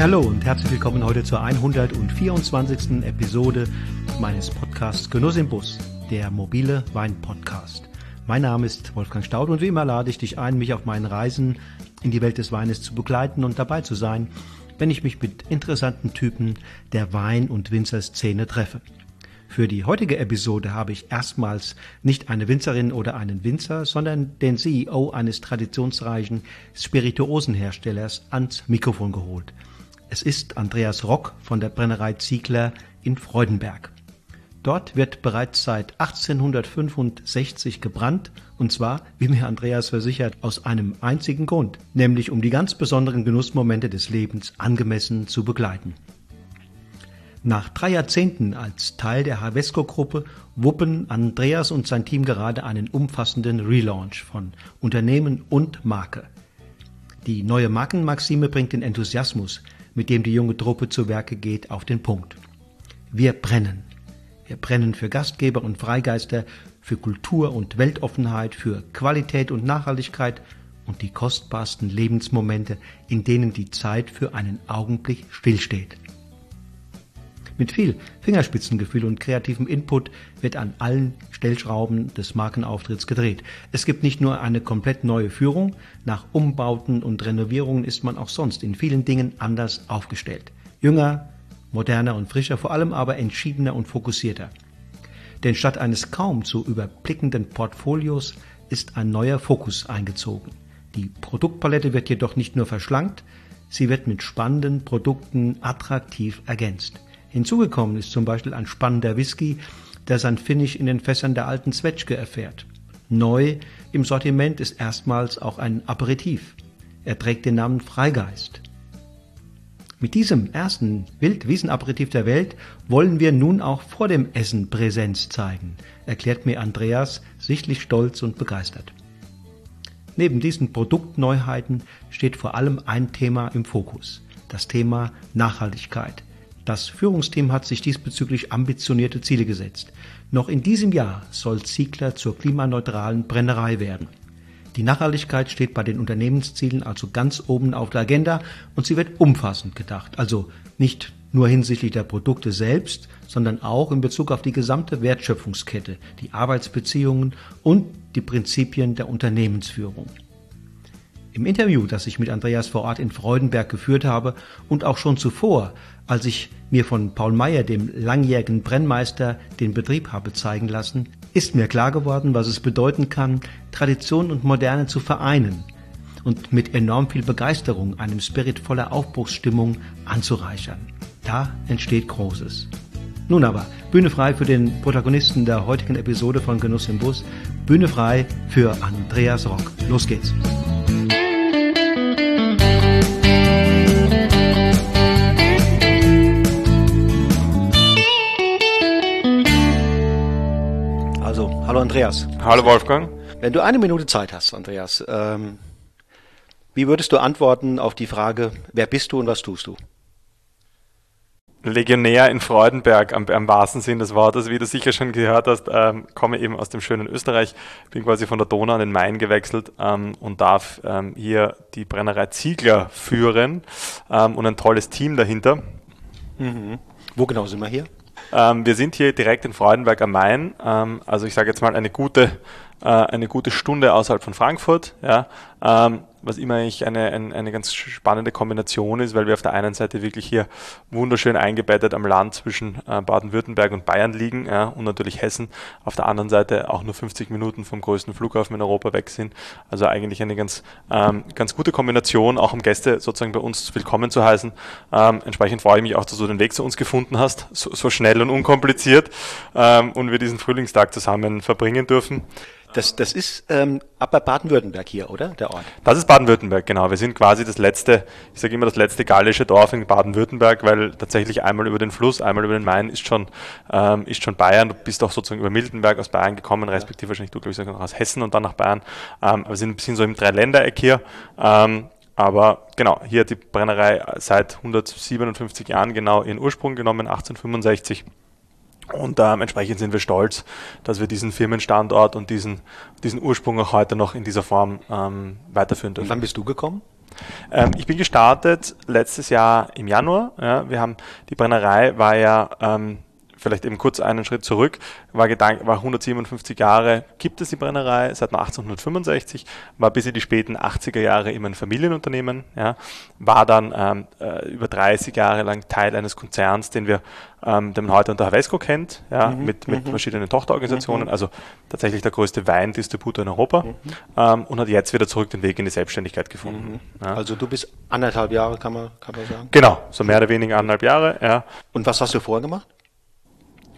Hallo und herzlich willkommen heute zur 124. Episode meines Podcasts Genuss im Bus, der mobile Wein-Podcast. Mein Name ist Wolfgang Staud und wie immer lade ich dich ein, mich auf meinen Reisen in die Welt des Weines zu begleiten und dabei zu sein, wenn ich mich mit interessanten Typen der Wein- und Winzerszene treffe. Für die heutige Episode habe ich erstmals nicht eine Winzerin oder einen Winzer, sondern den CEO eines traditionsreichen Spirituosenherstellers ans Mikrofon geholt. Es ist Andreas Rock von der Brennerei Ziegler in Freudenberg. Dort wird bereits seit 1865 gebrannt, und zwar, wie mir Andreas versichert, aus einem einzigen Grund, nämlich um die ganz besonderen Genussmomente des Lebens angemessen zu begleiten. Nach drei Jahrzehnten als Teil der Havesco-Gruppe wuppen Andreas und sein Team gerade einen umfassenden Relaunch von Unternehmen und Marke. Die neue Markenmaxime bringt den Enthusiasmus, mit dem die junge Truppe zu Werke geht, auf den Punkt. Wir brennen. Wir brennen für Gastgeber und Freigeister, für Kultur und Weltoffenheit, für Qualität und Nachhaltigkeit und die kostbarsten Lebensmomente, in denen die Zeit für einen Augenblick stillsteht. Mit viel Fingerspitzengefühl und kreativem Input wird an allen Stellschrauben des Markenauftritts gedreht. Es gibt nicht nur eine komplett neue Führung, nach Umbauten und Renovierungen ist man auch sonst in vielen Dingen anders aufgestellt. Jünger, moderner und frischer, vor allem aber entschiedener und fokussierter. Denn statt eines kaum zu überblickenden Portfolios ist ein neuer Fokus eingezogen. Die Produktpalette wird jedoch nicht nur verschlankt, sie wird mit spannenden Produkten attraktiv ergänzt. Hinzugekommen ist zum Beispiel ein spannender Whisky, der sein Finish in den Fässern der alten Zwetschge erfährt. Neu im Sortiment ist erstmals auch ein Aperitif. Er trägt den Namen Freigeist. Mit diesem ersten Wildwiesenaperitif der Welt wollen wir nun auch vor dem Essen Präsenz zeigen, erklärt mir Andreas sichtlich stolz und begeistert. Neben diesen Produktneuheiten steht vor allem ein Thema im Fokus, das Thema Nachhaltigkeit. Das Führungsteam hat sich diesbezüglich ambitionierte Ziele gesetzt. Noch in diesem Jahr soll Ziegler zur klimaneutralen Brennerei werden. Die Nachhaltigkeit steht bei den Unternehmenszielen also ganz oben auf der Agenda und sie wird umfassend gedacht. Also nicht nur hinsichtlich der Produkte selbst, sondern auch in Bezug auf die gesamte Wertschöpfungskette, die Arbeitsbeziehungen und die Prinzipien der Unternehmensführung. Im Interview, das ich mit Andreas vor Ort in Freudenberg geführt habe und auch schon zuvor, als ich mir von Paul Meyer, dem langjährigen Brennmeister, den Betrieb habe zeigen lassen, ist mir klar geworden, was es bedeuten kann, Tradition und Moderne zu vereinen und mit enorm viel Begeisterung einem Spirit voller Aufbruchsstimmung anzureichern. Da entsteht Großes. Nun aber, Bühne frei für den Protagonisten der heutigen Episode von Genuss im Bus, Bühne frei für Andreas Rock. Los geht's. Hallo Andreas. Hallo Wolfgang. Wenn du eine Minute Zeit hast, Andreas, ähm, wie würdest du antworten auf die Frage, wer bist du und was tust du? Legionär in Freudenberg am, am wahrsten Sinn des Wortes, wie du sicher schon gehört hast, ähm, komme eben aus dem schönen Österreich, bin quasi von der Donau an den Main gewechselt ähm, und darf ähm, hier die Brennerei Ziegler führen ähm, und ein tolles Team dahinter. Mhm. Wo genau sind wir hier? Ähm, wir sind hier direkt in Freudenberg am Main, ähm, also ich sage jetzt mal eine gute, äh, eine gute Stunde außerhalb von Frankfurt. Ja. Ähm, was immer eigentlich eine, eine, eine ganz spannende Kombination ist, weil wir auf der einen Seite wirklich hier wunderschön eingebettet am Land zwischen äh, Baden-Württemberg und Bayern liegen ja, und natürlich Hessen, auf der anderen Seite auch nur 50 Minuten vom größten Flughafen in Europa weg sind. Also eigentlich eine ganz, ähm, ganz gute Kombination, auch um Gäste sozusagen bei uns willkommen zu heißen. Ähm, entsprechend freue ich mich auch, dass du den Weg zu uns gefunden hast, so, so schnell und unkompliziert ähm, und wir diesen Frühlingstag zusammen verbringen dürfen. Das, das ist ähm, ab bei Baden-Württemberg hier, oder? Der Ort? Das ist Baden-Württemberg, genau. Wir sind quasi das letzte, ich sage immer das letzte gallische Dorf in Baden-Württemberg, weil tatsächlich einmal über den Fluss, einmal über den Main ist schon, ähm, ist schon Bayern. Du bist auch sozusagen über Miltenberg aus Bayern gekommen, respektive wahrscheinlich du, glaube ich, aus Hessen und dann nach Bayern. Ähm, wir sind ein bisschen so im Dreiländereck hier. Ähm, aber genau, hier hat die Brennerei seit 157 Jahren genau ihren Ursprung genommen, 1865. Und ähm, entsprechend sind wir stolz, dass wir diesen Firmenstandort und diesen, diesen Ursprung auch heute noch in dieser Form ähm, weiterführen dürfen. Und wann bist du gekommen? Ähm, ich bin gestartet letztes Jahr im Januar. Ja, wir haben die Brennerei war ja ähm, vielleicht eben kurz einen Schritt zurück, war, Gedank, war 157 Jahre, gibt es die Brennerei seit 1865, war bis in die späten 80er Jahre immer ein Familienunternehmen, ja, war dann ähm, äh, über 30 Jahre lang Teil eines Konzerns, den wir ähm, den man heute unter Havesco kennt, ja, mhm, mit, mit mhm. verschiedenen Tochterorganisationen, mhm. also tatsächlich der größte Weindistributor in Europa mhm. ähm, und hat jetzt wieder zurück den Weg in die Selbstständigkeit gefunden. Mhm. Ja. Also du bist anderthalb Jahre, kann man, kann man sagen? Genau, so mehr oder weniger anderthalb Jahre, ja. Und was hast du vorher gemacht?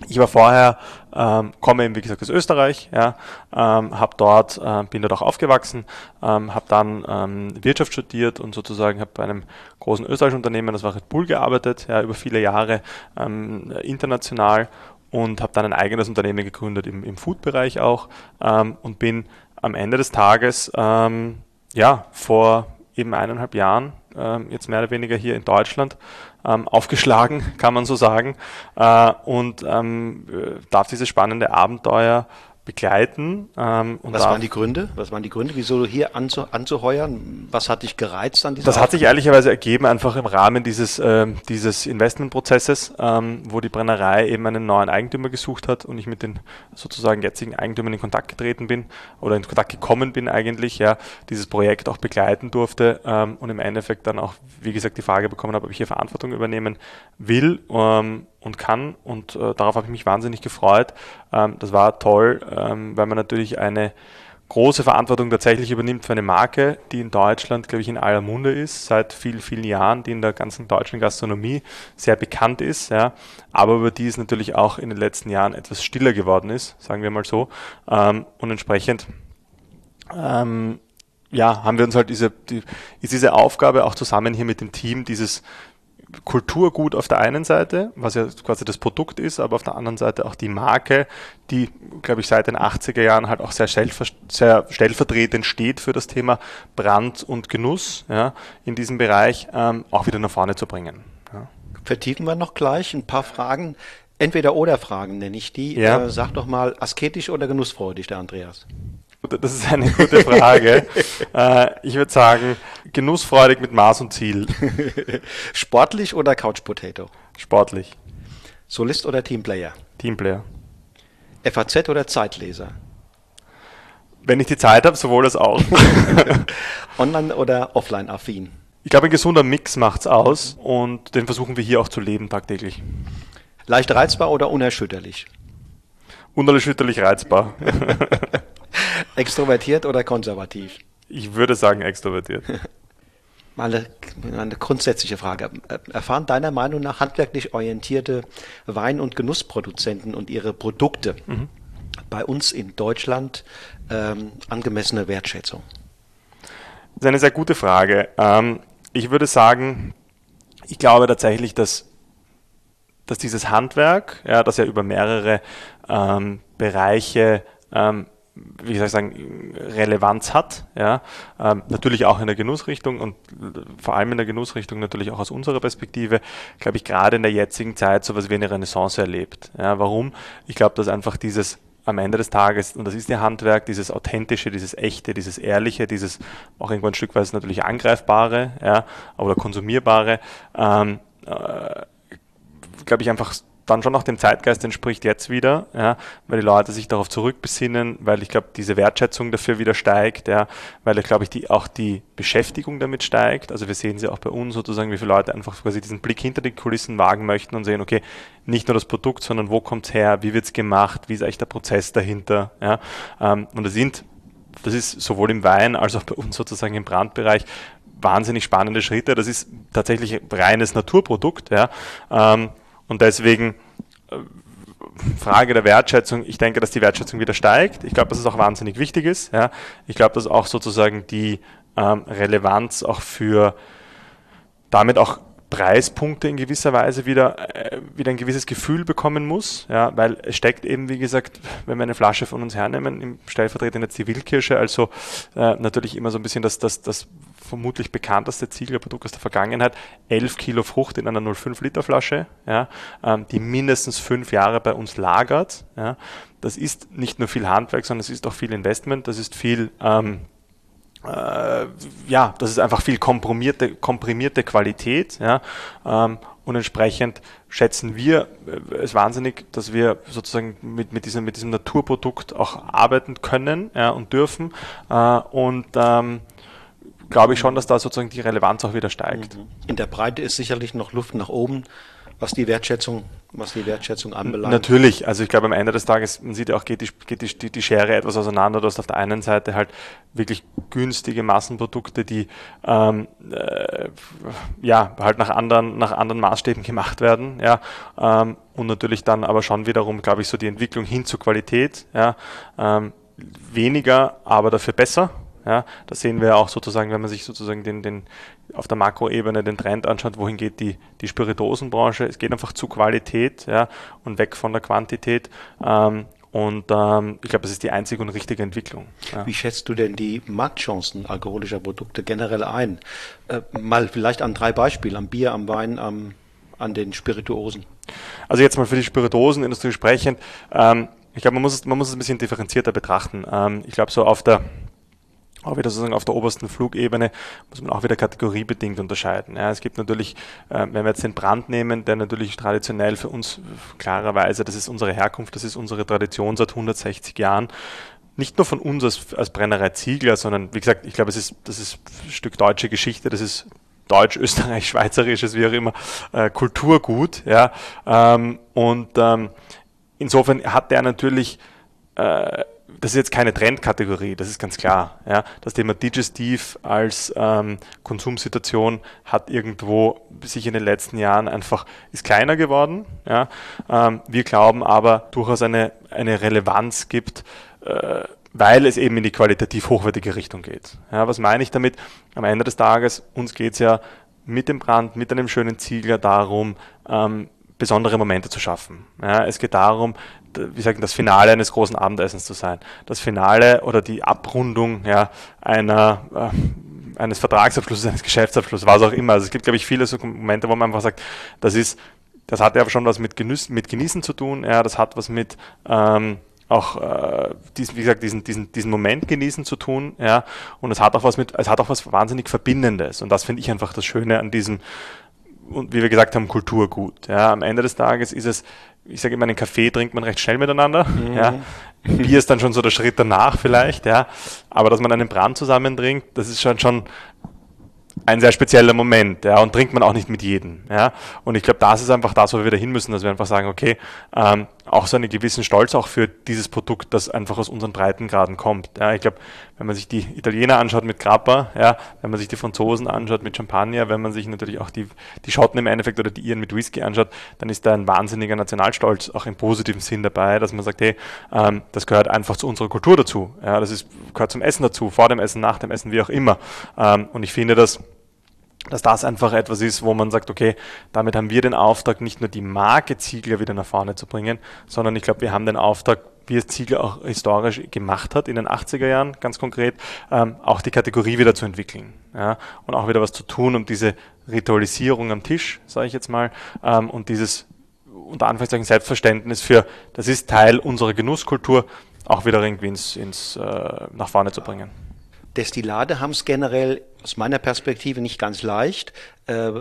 Ich war vorher, ähm, komme eben wie gesagt aus Österreich, ja, ähm, habe dort, äh, bin dort auch aufgewachsen, ähm, habe dann ähm, Wirtschaft studiert und sozusagen habe bei einem großen österreichischen Unternehmen, das war Red Bull, gearbeitet, ja, über viele Jahre ähm, international und habe dann ein eigenes Unternehmen gegründet im, im Food-Bereich auch ähm, und bin am Ende des Tages ähm, ja vor eben eineinhalb Jahren ähm, jetzt mehr oder weniger hier in Deutschland ähm, aufgeschlagen, kann man so sagen, äh, und ähm, darf dieses spannende Abenteuer begleiten. Ähm, Was waren die Gründe? Was waren die Gründe, wieso hier anzu, anzuheuern? Was hat dich gereizt an dieser Das hat sich ehrlicherweise ergeben, einfach im Rahmen dieses, äh, dieses Investmentprozesses, ähm, wo die Brennerei eben einen neuen Eigentümer gesucht hat und ich mit den sozusagen jetzigen Eigentümern in Kontakt getreten bin oder in Kontakt gekommen bin eigentlich, ja, dieses Projekt auch begleiten durfte ähm, und im Endeffekt dann auch, wie gesagt, die Frage bekommen habe, ob ich hier Verantwortung übernehmen will ähm, und kann. Und äh, darauf habe ich mich wahnsinnig gefreut. Ähm, das war toll, ähm, weil man natürlich eine große Verantwortung tatsächlich übernimmt für eine Marke, die in Deutschland, glaube ich, in aller Munde ist, seit vielen, vielen Jahren, die in der ganzen deutschen Gastronomie sehr bekannt ist, ja, aber über die es natürlich auch in den letzten Jahren etwas stiller geworden ist, sagen wir mal so. Ähm, und entsprechend ähm, ja, haben wir uns halt diese, die, ist diese Aufgabe auch zusammen hier mit dem Team, dieses Kulturgut auf der einen Seite, was ja quasi das Produkt ist, aber auf der anderen Seite auch die Marke, die, glaube ich, seit den 80er Jahren halt auch sehr, sehr stellvertretend steht für das Thema Brand und Genuss ja, in diesem Bereich, ähm, auch wieder nach vorne zu bringen. Ja. Vertiefen wir noch gleich ein paar Fragen. Entweder oder Fragen nenne ich die. Ja. Äh, sag doch mal, asketisch oder genussfreudig, der Andreas? Das ist eine gute Frage. äh, ich würde sagen, genussfreudig mit Maß und Ziel. Sportlich oder Couch Potato? Sportlich. Solist oder Teamplayer? Teamplayer. FAZ oder Zeitleser? Wenn ich die Zeit habe, sowohl als auch. Online oder offline affin? Ich glaube, ein gesunder Mix macht's aus und den versuchen wir hier auch zu leben tagtäglich. Leicht reizbar oder unerschütterlich? Unerschütterlich reizbar. Extrovertiert oder konservativ? Ich würde sagen extrovertiert. Mal eine, eine, grundsätzliche Frage. Erfahren deiner Meinung nach handwerklich orientierte Wein- und Genussproduzenten und ihre Produkte mhm. bei uns in Deutschland ähm, angemessene Wertschätzung? Das ist eine sehr gute Frage. Ähm, ich würde sagen, ich glaube tatsächlich, dass, dass dieses Handwerk, ja, das ja über mehrere ähm, Bereiche ähm, wie soll ich sagen, Relevanz hat. Ja? Ähm, natürlich auch in der Genussrichtung und vor allem in der Genussrichtung natürlich auch aus unserer Perspektive, glaube ich, gerade in der jetzigen Zeit so etwas wie eine Renaissance erlebt. Ja? Warum? Ich glaube, dass einfach dieses am Ende des Tages, und das ist ihr Handwerk, dieses authentische, dieses echte, dieses ehrliche, dieses auch irgendwo ein Stück weit natürlich angreifbare ja, oder konsumierbare, ähm, äh, glaube ich, einfach dann schon auch dem Zeitgeist entspricht jetzt wieder, ja, weil die Leute sich darauf zurückbesinnen, weil ich glaube, diese Wertschätzung dafür wieder steigt, ja, weil glaube ich die, auch die Beschäftigung damit steigt. Also wir sehen sie auch bei uns sozusagen, wie viele Leute einfach quasi diesen Blick hinter die Kulissen wagen möchten und sehen, okay, nicht nur das Produkt, sondern wo kommt es her, wie wird es gemacht, wie ist eigentlich der Prozess dahinter. Ja, ähm, und das sind, das ist sowohl im Wein als auch bei uns sozusagen im Brandbereich wahnsinnig spannende Schritte. Das ist tatsächlich reines Naturprodukt. Ja. Und deswegen äh, Frage der Wertschätzung, ich denke, dass die Wertschätzung wieder steigt. Ich glaube, dass es auch wahnsinnig wichtig ist. Ja. Ich glaube, dass auch sozusagen die ähm, Relevanz auch für damit auch Preispunkte in gewisser Weise wieder, äh, wieder ein gewisses Gefühl bekommen muss, ja, weil es steckt eben, wie gesagt, wenn wir eine Flasche von uns hernehmen, im stellvertretend jetzt die Wildkirsche, also äh, natürlich immer so ein bisschen das, das, das vermutlich bekannteste Zieglerprodukt aus der Vergangenheit, 11 Kilo Frucht in einer 0,5 Liter Flasche, ja, ähm, die mindestens fünf Jahre bei uns lagert. Ja. Das ist nicht nur viel Handwerk, sondern es ist auch viel Investment, das ist viel ähm, äh, ja, das ist einfach viel komprimierte, komprimierte Qualität, ja, ähm, und entsprechend schätzen wir äh, es wahnsinnig, dass wir sozusagen mit, mit, diesem, mit diesem Naturprodukt auch arbeiten können ja, und dürfen. Äh, und ähm, glaube ich schon, dass da sozusagen die Relevanz auch wieder steigt. Mhm. In der Breite ist sicherlich noch Luft nach oben was die Wertschätzung, was die Wertschätzung anbelangt. Natürlich, also ich glaube am Ende des Tages, man sieht ja auch, geht die, geht die, die Schere etwas auseinander. Du hast auf der einen Seite halt wirklich günstige Massenprodukte, die ähm, äh, ja halt nach anderen, nach anderen Maßstäben gemacht werden, ja, ähm, und natürlich dann aber schon wiederum, glaube ich, so die Entwicklung hin zur Qualität, ja, ähm, weniger, aber dafür besser. Ja, da sehen wir auch sozusagen, wenn man sich sozusagen den, den, auf der Makroebene den Trend anschaut, wohin geht die, die Spiritosenbranche. Es geht einfach zu Qualität ja, und weg von der Quantität. Ähm, und ähm, ich glaube, das ist die einzige und richtige Entwicklung. Ja. Wie schätzt du denn die Marktchancen alkoholischer Produkte generell ein? Äh, mal vielleicht an drei Beispielen, am Bier, am Wein, am, an den Spirituosen. Also jetzt mal für die Spirituosenindustrie sprechend. Ähm, ich glaube, man muss, es, man muss es ein bisschen differenzierter betrachten. Ähm, ich glaube, so auf der auch wieder sozusagen auf der obersten Flugebene muss man auch wieder kategoriebedingt unterscheiden. Ja, es gibt natürlich, äh, wenn wir jetzt den Brand nehmen, der natürlich traditionell für uns klarerweise, das ist unsere Herkunft, das ist unsere Tradition seit 160 Jahren, nicht nur von uns als, als Brennerei Ziegler, sondern wie gesagt, ich glaube, es ist, das ist ein Stück deutsche Geschichte, das ist Deutsch, Österreich, Schweizerisches, wie auch immer, äh, Kulturgut. Ja, ähm, und ähm, insofern hat der natürlich äh, das ist jetzt keine Trendkategorie, das ist ganz klar. Ja. Das Thema Digestiv als ähm, Konsumsituation hat irgendwo sich in den letzten Jahren einfach, ist kleiner geworden. Ja. Ähm, wir glauben aber durchaus eine, eine Relevanz gibt, äh, weil es eben in die qualitativ hochwertige Richtung geht. Ja, was meine ich damit? Am Ende des Tages, uns geht es ja mit dem Brand, mit einem schönen Ziegler darum, ähm, besondere Momente zu schaffen. Ja, es geht darum, wie sagen, das Finale eines großen Abendessens zu sein. Das Finale oder die Abrundung ja, einer, äh, eines Vertragsabschlusses, eines Geschäftsabschlusses, was auch immer. Also es gibt, glaube ich, viele so Momente, wo man einfach sagt, das ist, das hat ja schon was mit, Genüss, mit Genießen zu tun, ja, das hat was mit ähm, auch äh, diesen, wie gesagt, diesen, diesen, diesen Moment genießen zu tun, ja, und es hat auch was mit, es hat auch was wahnsinnig Verbindendes. Und das finde ich einfach das Schöne an diesem und wie wir gesagt haben, Kulturgut. Ja, am Ende des Tages ist es, ich sage immer, einen Kaffee trinkt man recht schnell miteinander. Mhm. Ja. Bier ist dann schon so der Schritt danach vielleicht, ja. Aber dass man einen Brand zusammen trinkt, das ist schon schon ein sehr spezieller Moment, ja, und trinkt man auch nicht mit jedem, ja. Und ich glaube, das ist einfach das, wo wir wieder hin müssen, dass wir einfach sagen, okay, ähm, auch so einen gewissen Stolz auch für dieses Produkt, das einfach aus unseren Breitengraden kommt. Ja, ich glaube, wenn man sich die Italiener anschaut mit Grappa, ja, wenn man sich die Franzosen anschaut mit Champagner, wenn man sich natürlich auch die, die Schotten im Endeffekt oder die Iren mit Whisky anschaut, dann ist da ein wahnsinniger Nationalstolz auch im positiven Sinn dabei, dass man sagt, hey, ähm, das gehört einfach zu unserer Kultur dazu. Ja, das ist, gehört zum Essen dazu, vor dem Essen, nach dem Essen, wie auch immer. Ähm, und ich finde, dass dass das einfach etwas ist, wo man sagt, okay, damit haben wir den Auftrag, nicht nur die Marke Ziegler wieder nach vorne zu bringen, sondern ich glaube, wir haben den Auftrag, wie es Ziegler auch historisch gemacht hat in den 80er Jahren, ganz konkret, ähm, auch die Kategorie wieder zu entwickeln ja, und auch wieder was zu tun, um diese Ritualisierung am Tisch, sage ich jetzt mal, ähm, und dieses unter Anführungszeichen Selbstverständnis für, das ist Teil unserer Genusskultur, auch wieder irgendwie ins, ins äh, nach vorne zu bringen. Destillate haben es generell aus meiner Perspektive nicht ganz leicht. Äh,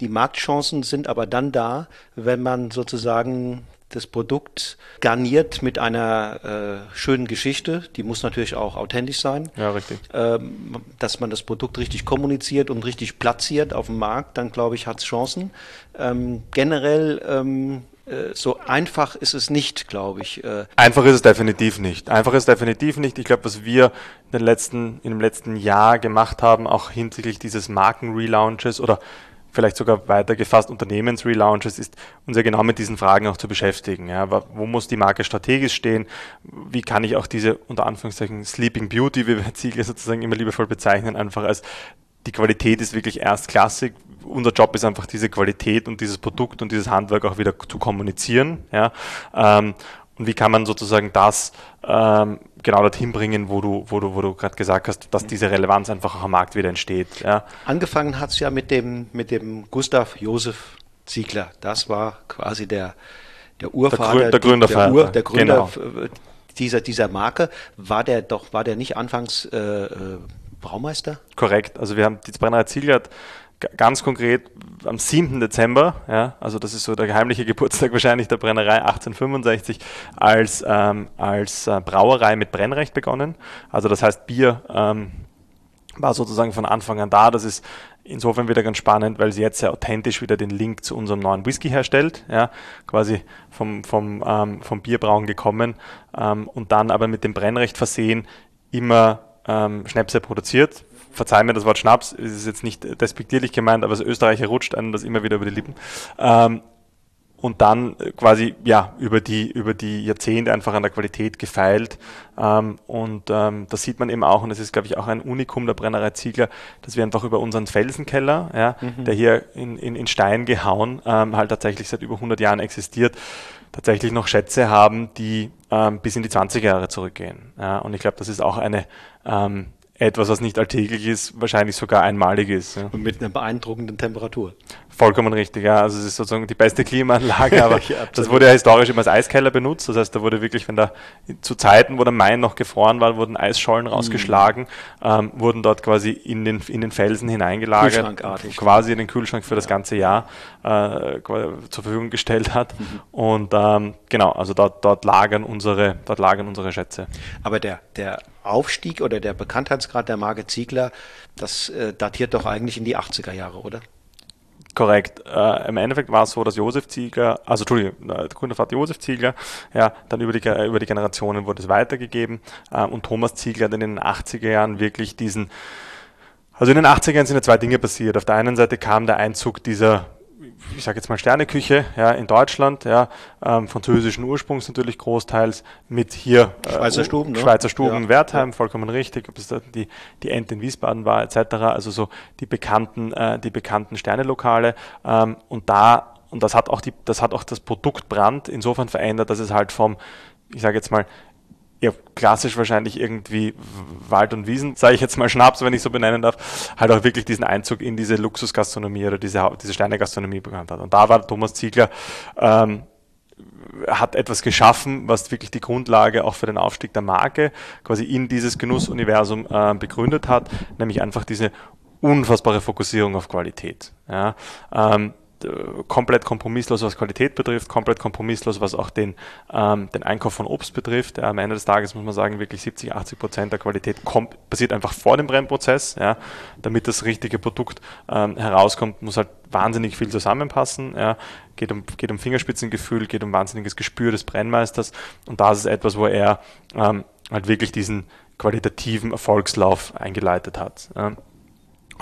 die Marktchancen sind aber dann da, wenn man sozusagen das Produkt garniert mit einer äh, schönen Geschichte. Die muss natürlich auch authentisch sein. Ja, richtig. Ähm, dass man das Produkt richtig kommuniziert und richtig platziert auf dem Markt, dann glaube ich, hat es Chancen. Ähm, generell ähm, äh, so einfach ist es nicht, glaube ich. Äh. Einfach ist es definitiv nicht. Einfach ist es definitiv nicht. Ich glaube, was wir in, den letzten, in dem letzten Jahr gemacht haben, auch hinsichtlich dieses Marken-Relaunches oder vielleicht sogar weitergefasst Unternehmens-Relaunches, ist uns ja genau mit diesen Fragen auch zu beschäftigen. Ja, wo muss die Marke strategisch stehen? Wie kann ich auch diese unter Anführungszeichen Sleeping Beauty, wie wir Ziegler sozusagen immer liebevoll bezeichnen, einfach als die Qualität ist wirklich erstklassig. Unser Job ist einfach diese Qualität und dieses Produkt und dieses Handwerk auch wieder zu kommunizieren. Ja? Ähm, und wie kann man sozusagen das ähm, genau dorthin bringen, wo du, wo du, wo du gerade gesagt hast, dass diese Relevanz einfach auch am Markt wieder entsteht. Ja? Angefangen hat es ja mit dem, mit dem Gustav Josef Ziegler. Das war quasi der, der Urvater, der, Gründer, der, Ur, der Gründer genau. dieser, dieser Marke. War der doch, war der nicht anfangs äh, äh Braumeister? Korrekt. Also wir haben die Brennerei Ziegler hat ganz konkret am 7. Dezember, ja, also das ist so der geheimliche Geburtstag wahrscheinlich der Brennerei 1865, als, ähm, als äh, Brauerei mit Brennrecht begonnen. Also das heißt, Bier ähm, war sozusagen von Anfang an da. Das ist insofern wieder ganz spannend, weil sie jetzt sehr authentisch wieder den Link zu unserem neuen Whisky herstellt, ja, quasi vom, vom, ähm, vom Bierbrauen gekommen ähm, und dann aber mit dem Brennrecht versehen immer ähm, Schnäpse produziert, verzeih mir das Wort Schnaps, es ist jetzt nicht despektierlich gemeint, aber als Österreicher rutscht einem das immer wieder über die Lippen. Ähm, und dann quasi ja über die über die Jahrzehnte einfach an der Qualität gefeilt ähm, und ähm, das sieht man eben auch und das ist glaube ich auch ein Unikum der Brennerei Ziegler, dass wir einfach über unseren Felsenkeller, ja, mhm. der hier in, in, in Stein gehauen ähm, halt tatsächlich seit über 100 Jahren existiert, tatsächlich noch Schätze haben, die ähm, bis in die 20er Jahre zurückgehen. Ja, und ich glaube, das ist auch eine ähm, etwas, was nicht alltäglich ist, wahrscheinlich sogar einmalig ist. Ja. Und mit einer beeindruckenden Temperatur. Vollkommen richtig, ja. Also es ist sozusagen die beste Klimaanlage, aber ja, das wurde ja historisch immer als Eiskeller benutzt. Das heißt, da wurde wirklich, wenn da zu Zeiten, wo der Main noch gefroren war, wurden Eisschollen mhm. rausgeschlagen, ähm, wurden dort quasi in den, in den Felsen hineingelagert, quasi in den Kühlschrank für das ganze Jahr äh, zur Verfügung gestellt hat. Mhm. Und ähm, genau, also dort, dort lagern unsere, dort lagern unsere Schätze. Aber der, der Aufstieg oder der Bekanntheitsgrad der Marke Ziegler, das äh, datiert doch eigentlich in die 80er Jahre, oder? Korrekt. Äh, Im Endeffekt war es so, dass Josef Ziegler, also Entschuldigung, der Gründervater Josef Ziegler, ja, dann über die, über die Generationen wurde es weitergegeben äh, und Thomas Ziegler hat in den 80er Jahren wirklich diesen, also in den 80er Jahren sind ja zwei Dinge passiert. Auf der einen Seite kam der Einzug dieser ich sage jetzt mal Sterneküche ja, in Deutschland, ja, ähm, französischen Ursprungs natürlich großteils mit hier äh, Schweizer Stuben, ne? Schweizer Stuben, ja. Wertheim, vollkommen richtig, ob es da die, die Ente in Wiesbaden war etc. Also so die bekannten, äh, die bekannten Sternelokale ähm, und da und das hat auch die, das hat auch das Produkt Brand insofern verändert, dass es halt vom, ich sage jetzt mal ja, klassisch wahrscheinlich irgendwie Wald und Wiesen, sage ich jetzt mal Schnaps, wenn ich so benennen darf, halt auch wirklich diesen Einzug in diese Luxusgastronomie oder diese, diese Steinegastronomie bekannt hat. Und da war Thomas Ziegler, ähm, hat etwas geschaffen, was wirklich die Grundlage auch für den Aufstieg der Marke quasi in dieses Genussuniversum äh, begründet hat, nämlich einfach diese unfassbare Fokussierung auf Qualität. Ja. Ähm, äh, komplett kompromisslos, was Qualität betrifft, komplett kompromisslos, was auch den, ähm, den Einkauf von Obst betrifft. Ja, am Ende des Tages muss man sagen, wirklich 70, 80 Prozent der Qualität kommt, passiert einfach vor dem Brennprozess. Ja. Damit das richtige Produkt ähm, herauskommt, muss halt wahnsinnig viel zusammenpassen. Ja. Geht, um, geht um Fingerspitzengefühl, geht um wahnsinniges Gespür des Brennmeisters. Und das ist etwas, wo er ähm, halt wirklich diesen qualitativen Erfolgslauf eingeleitet hat. Ja.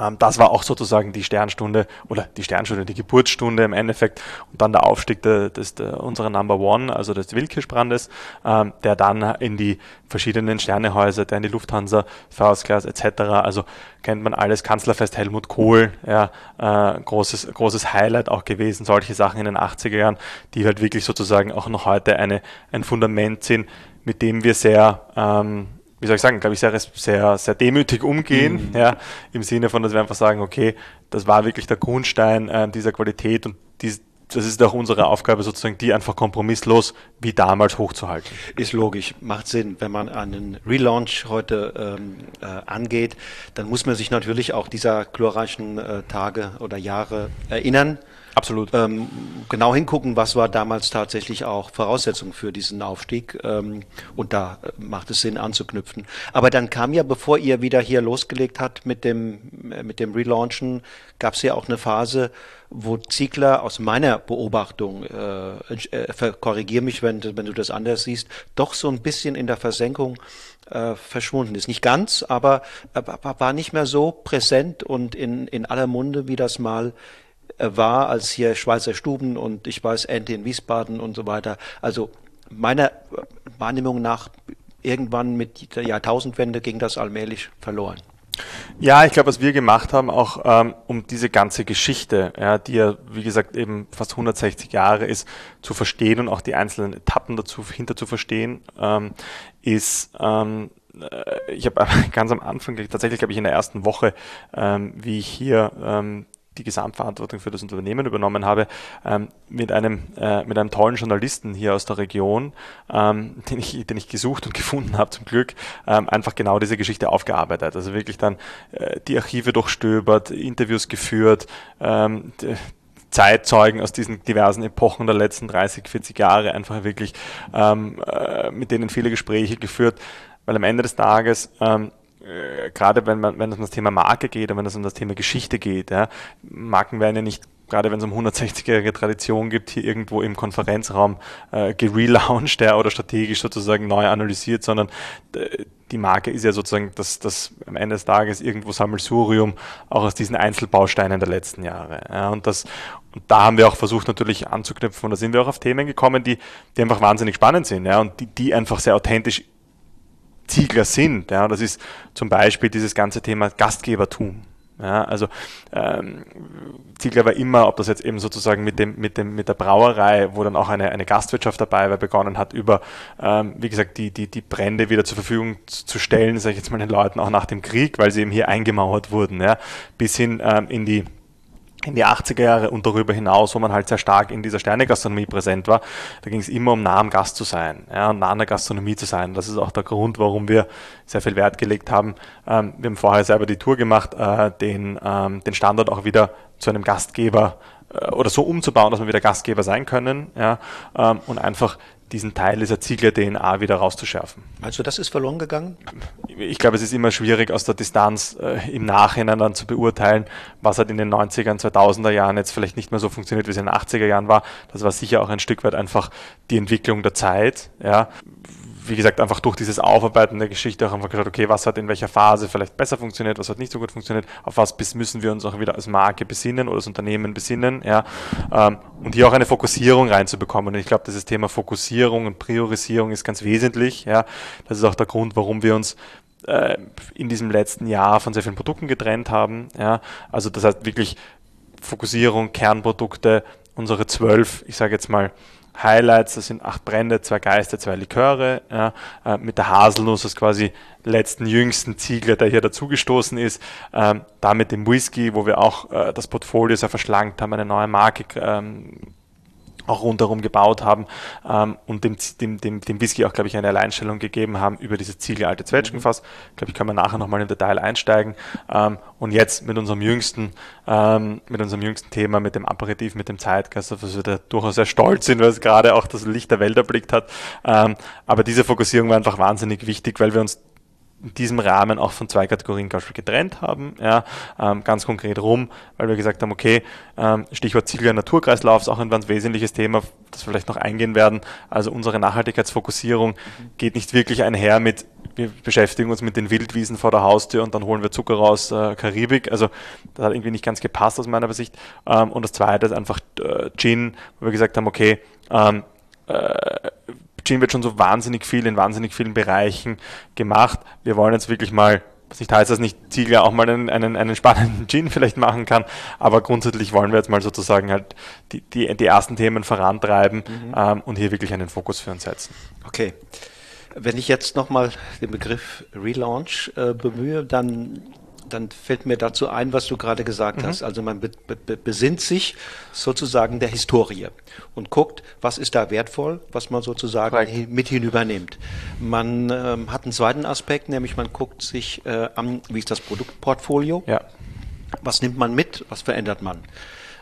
Ähm, das war auch sozusagen die Sternstunde oder die Sternstunde, die Geburtsstunde im Endeffekt und dann der Aufstieg der, des, der, unserer Number One, also des Wildkirschbrandes, ähm, der dann in die verschiedenen Sternehäuser, der in die Lufthansa, First Class etc., also kennt man alles, Kanzlerfest Helmut Kohl, ja, äh, großes, großes Highlight auch gewesen, solche Sachen in den 80er Jahren, die halt wirklich sozusagen auch noch heute eine, ein Fundament sind, mit dem wir sehr ähm, wie soll ich sagen, glaube ich, sehr, sehr, sehr demütig umgehen, mhm. ja, im Sinne von, dass wir einfach sagen, okay, das war wirklich der Grundstein äh, dieser Qualität und dies, das ist auch unsere Aufgabe, sozusagen, die einfach kompromisslos wie damals hochzuhalten. Ist logisch, macht Sinn. Wenn man einen Relaunch heute ähm, äh, angeht, dann muss man sich natürlich auch dieser glorreichen äh, Tage oder Jahre erinnern. Absolut. Ähm, genau hingucken, was war damals tatsächlich auch Voraussetzung für diesen Aufstieg. Ähm, und da äh, macht es Sinn anzuknüpfen. Aber dann kam ja, bevor ihr wieder hier losgelegt habt mit dem, äh, mit dem Relaunchen, gab es ja auch eine Phase, wo Ziegler aus meiner Beobachtung, äh, äh, korrigier mich, wenn, wenn du das anders siehst, doch so ein bisschen in der Versenkung äh, verschwunden ist. Nicht ganz, aber, aber war nicht mehr so präsent und in, in aller Munde, wie das mal war als hier Schweizer Stuben und ich weiß Ente in Wiesbaden und so weiter. Also meiner Wahrnehmung nach irgendwann mit der Jahrtausendwende ging das allmählich verloren. Ja, ich glaube, was wir gemacht haben, auch ähm, um diese ganze Geschichte, ja, die ja, wie gesagt, eben fast 160 Jahre ist, zu verstehen und auch die einzelnen Etappen dazu hinter zu verstehen, ähm, ist, ähm, äh, ich habe ganz am Anfang, tatsächlich glaube ich in der ersten Woche, ähm, wie ich hier ähm, die Gesamtverantwortung für das Unternehmen übernommen habe, ähm, mit, einem, äh, mit einem tollen Journalisten hier aus der Region, ähm, den, ich, den ich gesucht und gefunden habe zum Glück, ähm, einfach genau diese Geschichte aufgearbeitet. Also wirklich dann äh, die Archive durchstöbert, Interviews geführt, ähm, Zeitzeugen aus diesen diversen Epochen der letzten 30, 40 Jahre einfach wirklich ähm, äh, mit denen viele Gespräche geführt, weil am Ende des Tages ähm, äh, gerade wenn man wenn es um das Thema Marke geht und wenn es um das Thema Geschichte geht, ja, Marken werden ja nicht gerade wenn es um 160-jährige Tradition gibt, hier irgendwo im Konferenzraum äh, gelauncht ja, oder strategisch sozusagen neu analysiert, sondern äh, die Marke ist ja sozusagen das, das am Ende des Tages irgendwo Sammelsurium auch aus diesen Einzelbausteinen der letzten Jahre. Ja, und, das, und da haben wir auch versucht natürlich anzuknüpfen und da sind wir auch auf Themen gekommen, die, die einfach wahnsinnig spannend sind ja, und die, die einfach sehr authentisch Ziegler sind. Ja, das ist zum Beispiel dieses ganze Thema Gastgebertum. Ja, also ähm, Ziegler war immer, ob das jetzt eben sozusagen mit dem, mit dem, mit der Brauerei, wo dann auch eine, eine Gastwirtschaft dabei war, begonnen hat, über, ähm, wie gesagt, die, die, die Brände wieder zur Verfügung zu stellen, sage ich jetzt mal den Leuten auch nach dem Krieg, weil sie eben hier eingemauert wurden, ja, bis hin ähm, in die in die 80er Jahre und darüber hinaus, wo man halt sehr stark in dieser Sternegastronomie präsent war, da ging es immer um nah am Gast zu sein ja, und nah an der Gastronomie zu sein. Das ist auch der Grund, warum wir sehr viel Wert gelegt haben. Ähm, wir haben vorher selber die Tour gemacht, äh, den, ähm, den Standort auch wieder zu einem Gastgeber äh, oder so umzubauen, dass wir wieder Gastgeber sein können ja, ähm, und einfach diesen Teil dieser Ziegler-DNA wieder rauszuschärfen. Also das ist verloren gegangen? Ich glaube, es ist immer schwierig aus der Distanz äh, im Nachhinein dann zu beurteilen, was hat in den 90er 2000er Jahren jetzt vielleicht nicht mehr so funktioniert, wie es in den 80er Jahren war. Das war sicher auch ein Stück weit einfach die Entwicklung der Zeit. Ja wie gesagt, einfach durch dieses Aufarbeiten der Geschichte auch einfach geschaut, okay, was hat in welcher Phase vielleicht besser funktioniert, was hat nicht so gut funktioniert, auf was müssen wir uns auch wieder als Marke besinnen oder als Unternehmen besinnen, ja, ähm, und hier auch eine Fokussierung reinzubekommen. Und ich glaube, dieses Thema Fokussierung und Priorisierung ist ganz wesentlich, ja. Das ist auch der Grund, warum wir uns äh, in diesem letzten Jahr von sehr vielen Produkten getrennt haben, ja. Also das heißt wirklich Fokussierung, Kernprodukte, unsere zwölf, ich sage jetzt mal, Highlights, das sind acht Brände, zwei Geister, zwei Liköre, ja, äh, mit der Haselnuss als quasi letzten jüngsten Ziegler, der hier dazugestoßen ist, ähm, da mit dem Whisky, wo wir auch äh, das Portfolio sehr verschlankt haben, eine neue Marke ähm, auch rundherum gebaut haben ähm, und dem, dem, dem, dem Whisky auch, glaube ich, eine Alleinstellung gegeben haben über dieses Ziegler alte Zwetschgenfass. Ich glaube, ich kann man nachher nochmal im Detail einsteigen. Ähm, und jetzt mit unserem jüngsten, ähm, mit unserem jüngsten Thema, mit dem Aperitif, mit dem Zeitgeist, auf was wir da durchaus sehr stolz sind, weil es gerade auch das Licht der Welt erblickt hat. Ähm, aber diese Fokussierung war einfach wahnsinnig wichtig, weil wir uns in diesem Rahmen auch von zwei Kategorien getrennt haben. Ja, ähm, ganz konkret rum, weil wir gesagt haben, okay, ähm, Stichwort Ziele Naturkreislauf ist auch ein ganz wesentliches Thema, das wir vielleicht noch eingehen werden. Also unsere Nachhaltigkeitsfokussierung geht nicht wirklich einher mit, wir beschäftigen uns mit den Wildwiesen vor der Haustür und dann holen wir Zucker raus, äh, Karibik. Also das hat irgendwie nicht ganz gepasst aus meiner Sicht. Ähm, und das zweite ist einfach äh, Gin, wo wir gesagt haben, okay, ähm, äh, Gin wird schon so wahnsinnig viel in wahnsinnig vielen Bereichen gemacht. Wir wollen jetzt wirklich mal, was nicht heißt, dass nicht Ziegler auch mal einen, einen, einen spannenden Gin vielleicht machen kann, aber grundsätzlich wollen wir jetzt mal sozusagen halt die, die, die ersten Themen vorantreiben mhm. ähm, und hier wirklich einen Fokus für uns setzen. Okay. Wenn ich jetzt nochmal den Begriff Relaunch äh, bemühe, dann dann fällt mir dazu ein, was du gerade gesagt mhm. hast. Also man be be besinnt sich sozusagen der Historie und guckt, was ist da wertvoll, was man sozusagen hin mit hinübernimmt. Man ähm, hat einen zweiten Aspekt, nämlich man guckt sich äh, an, wie ist das Produktportfolio, ja. was nimmt man mit, was verändert man.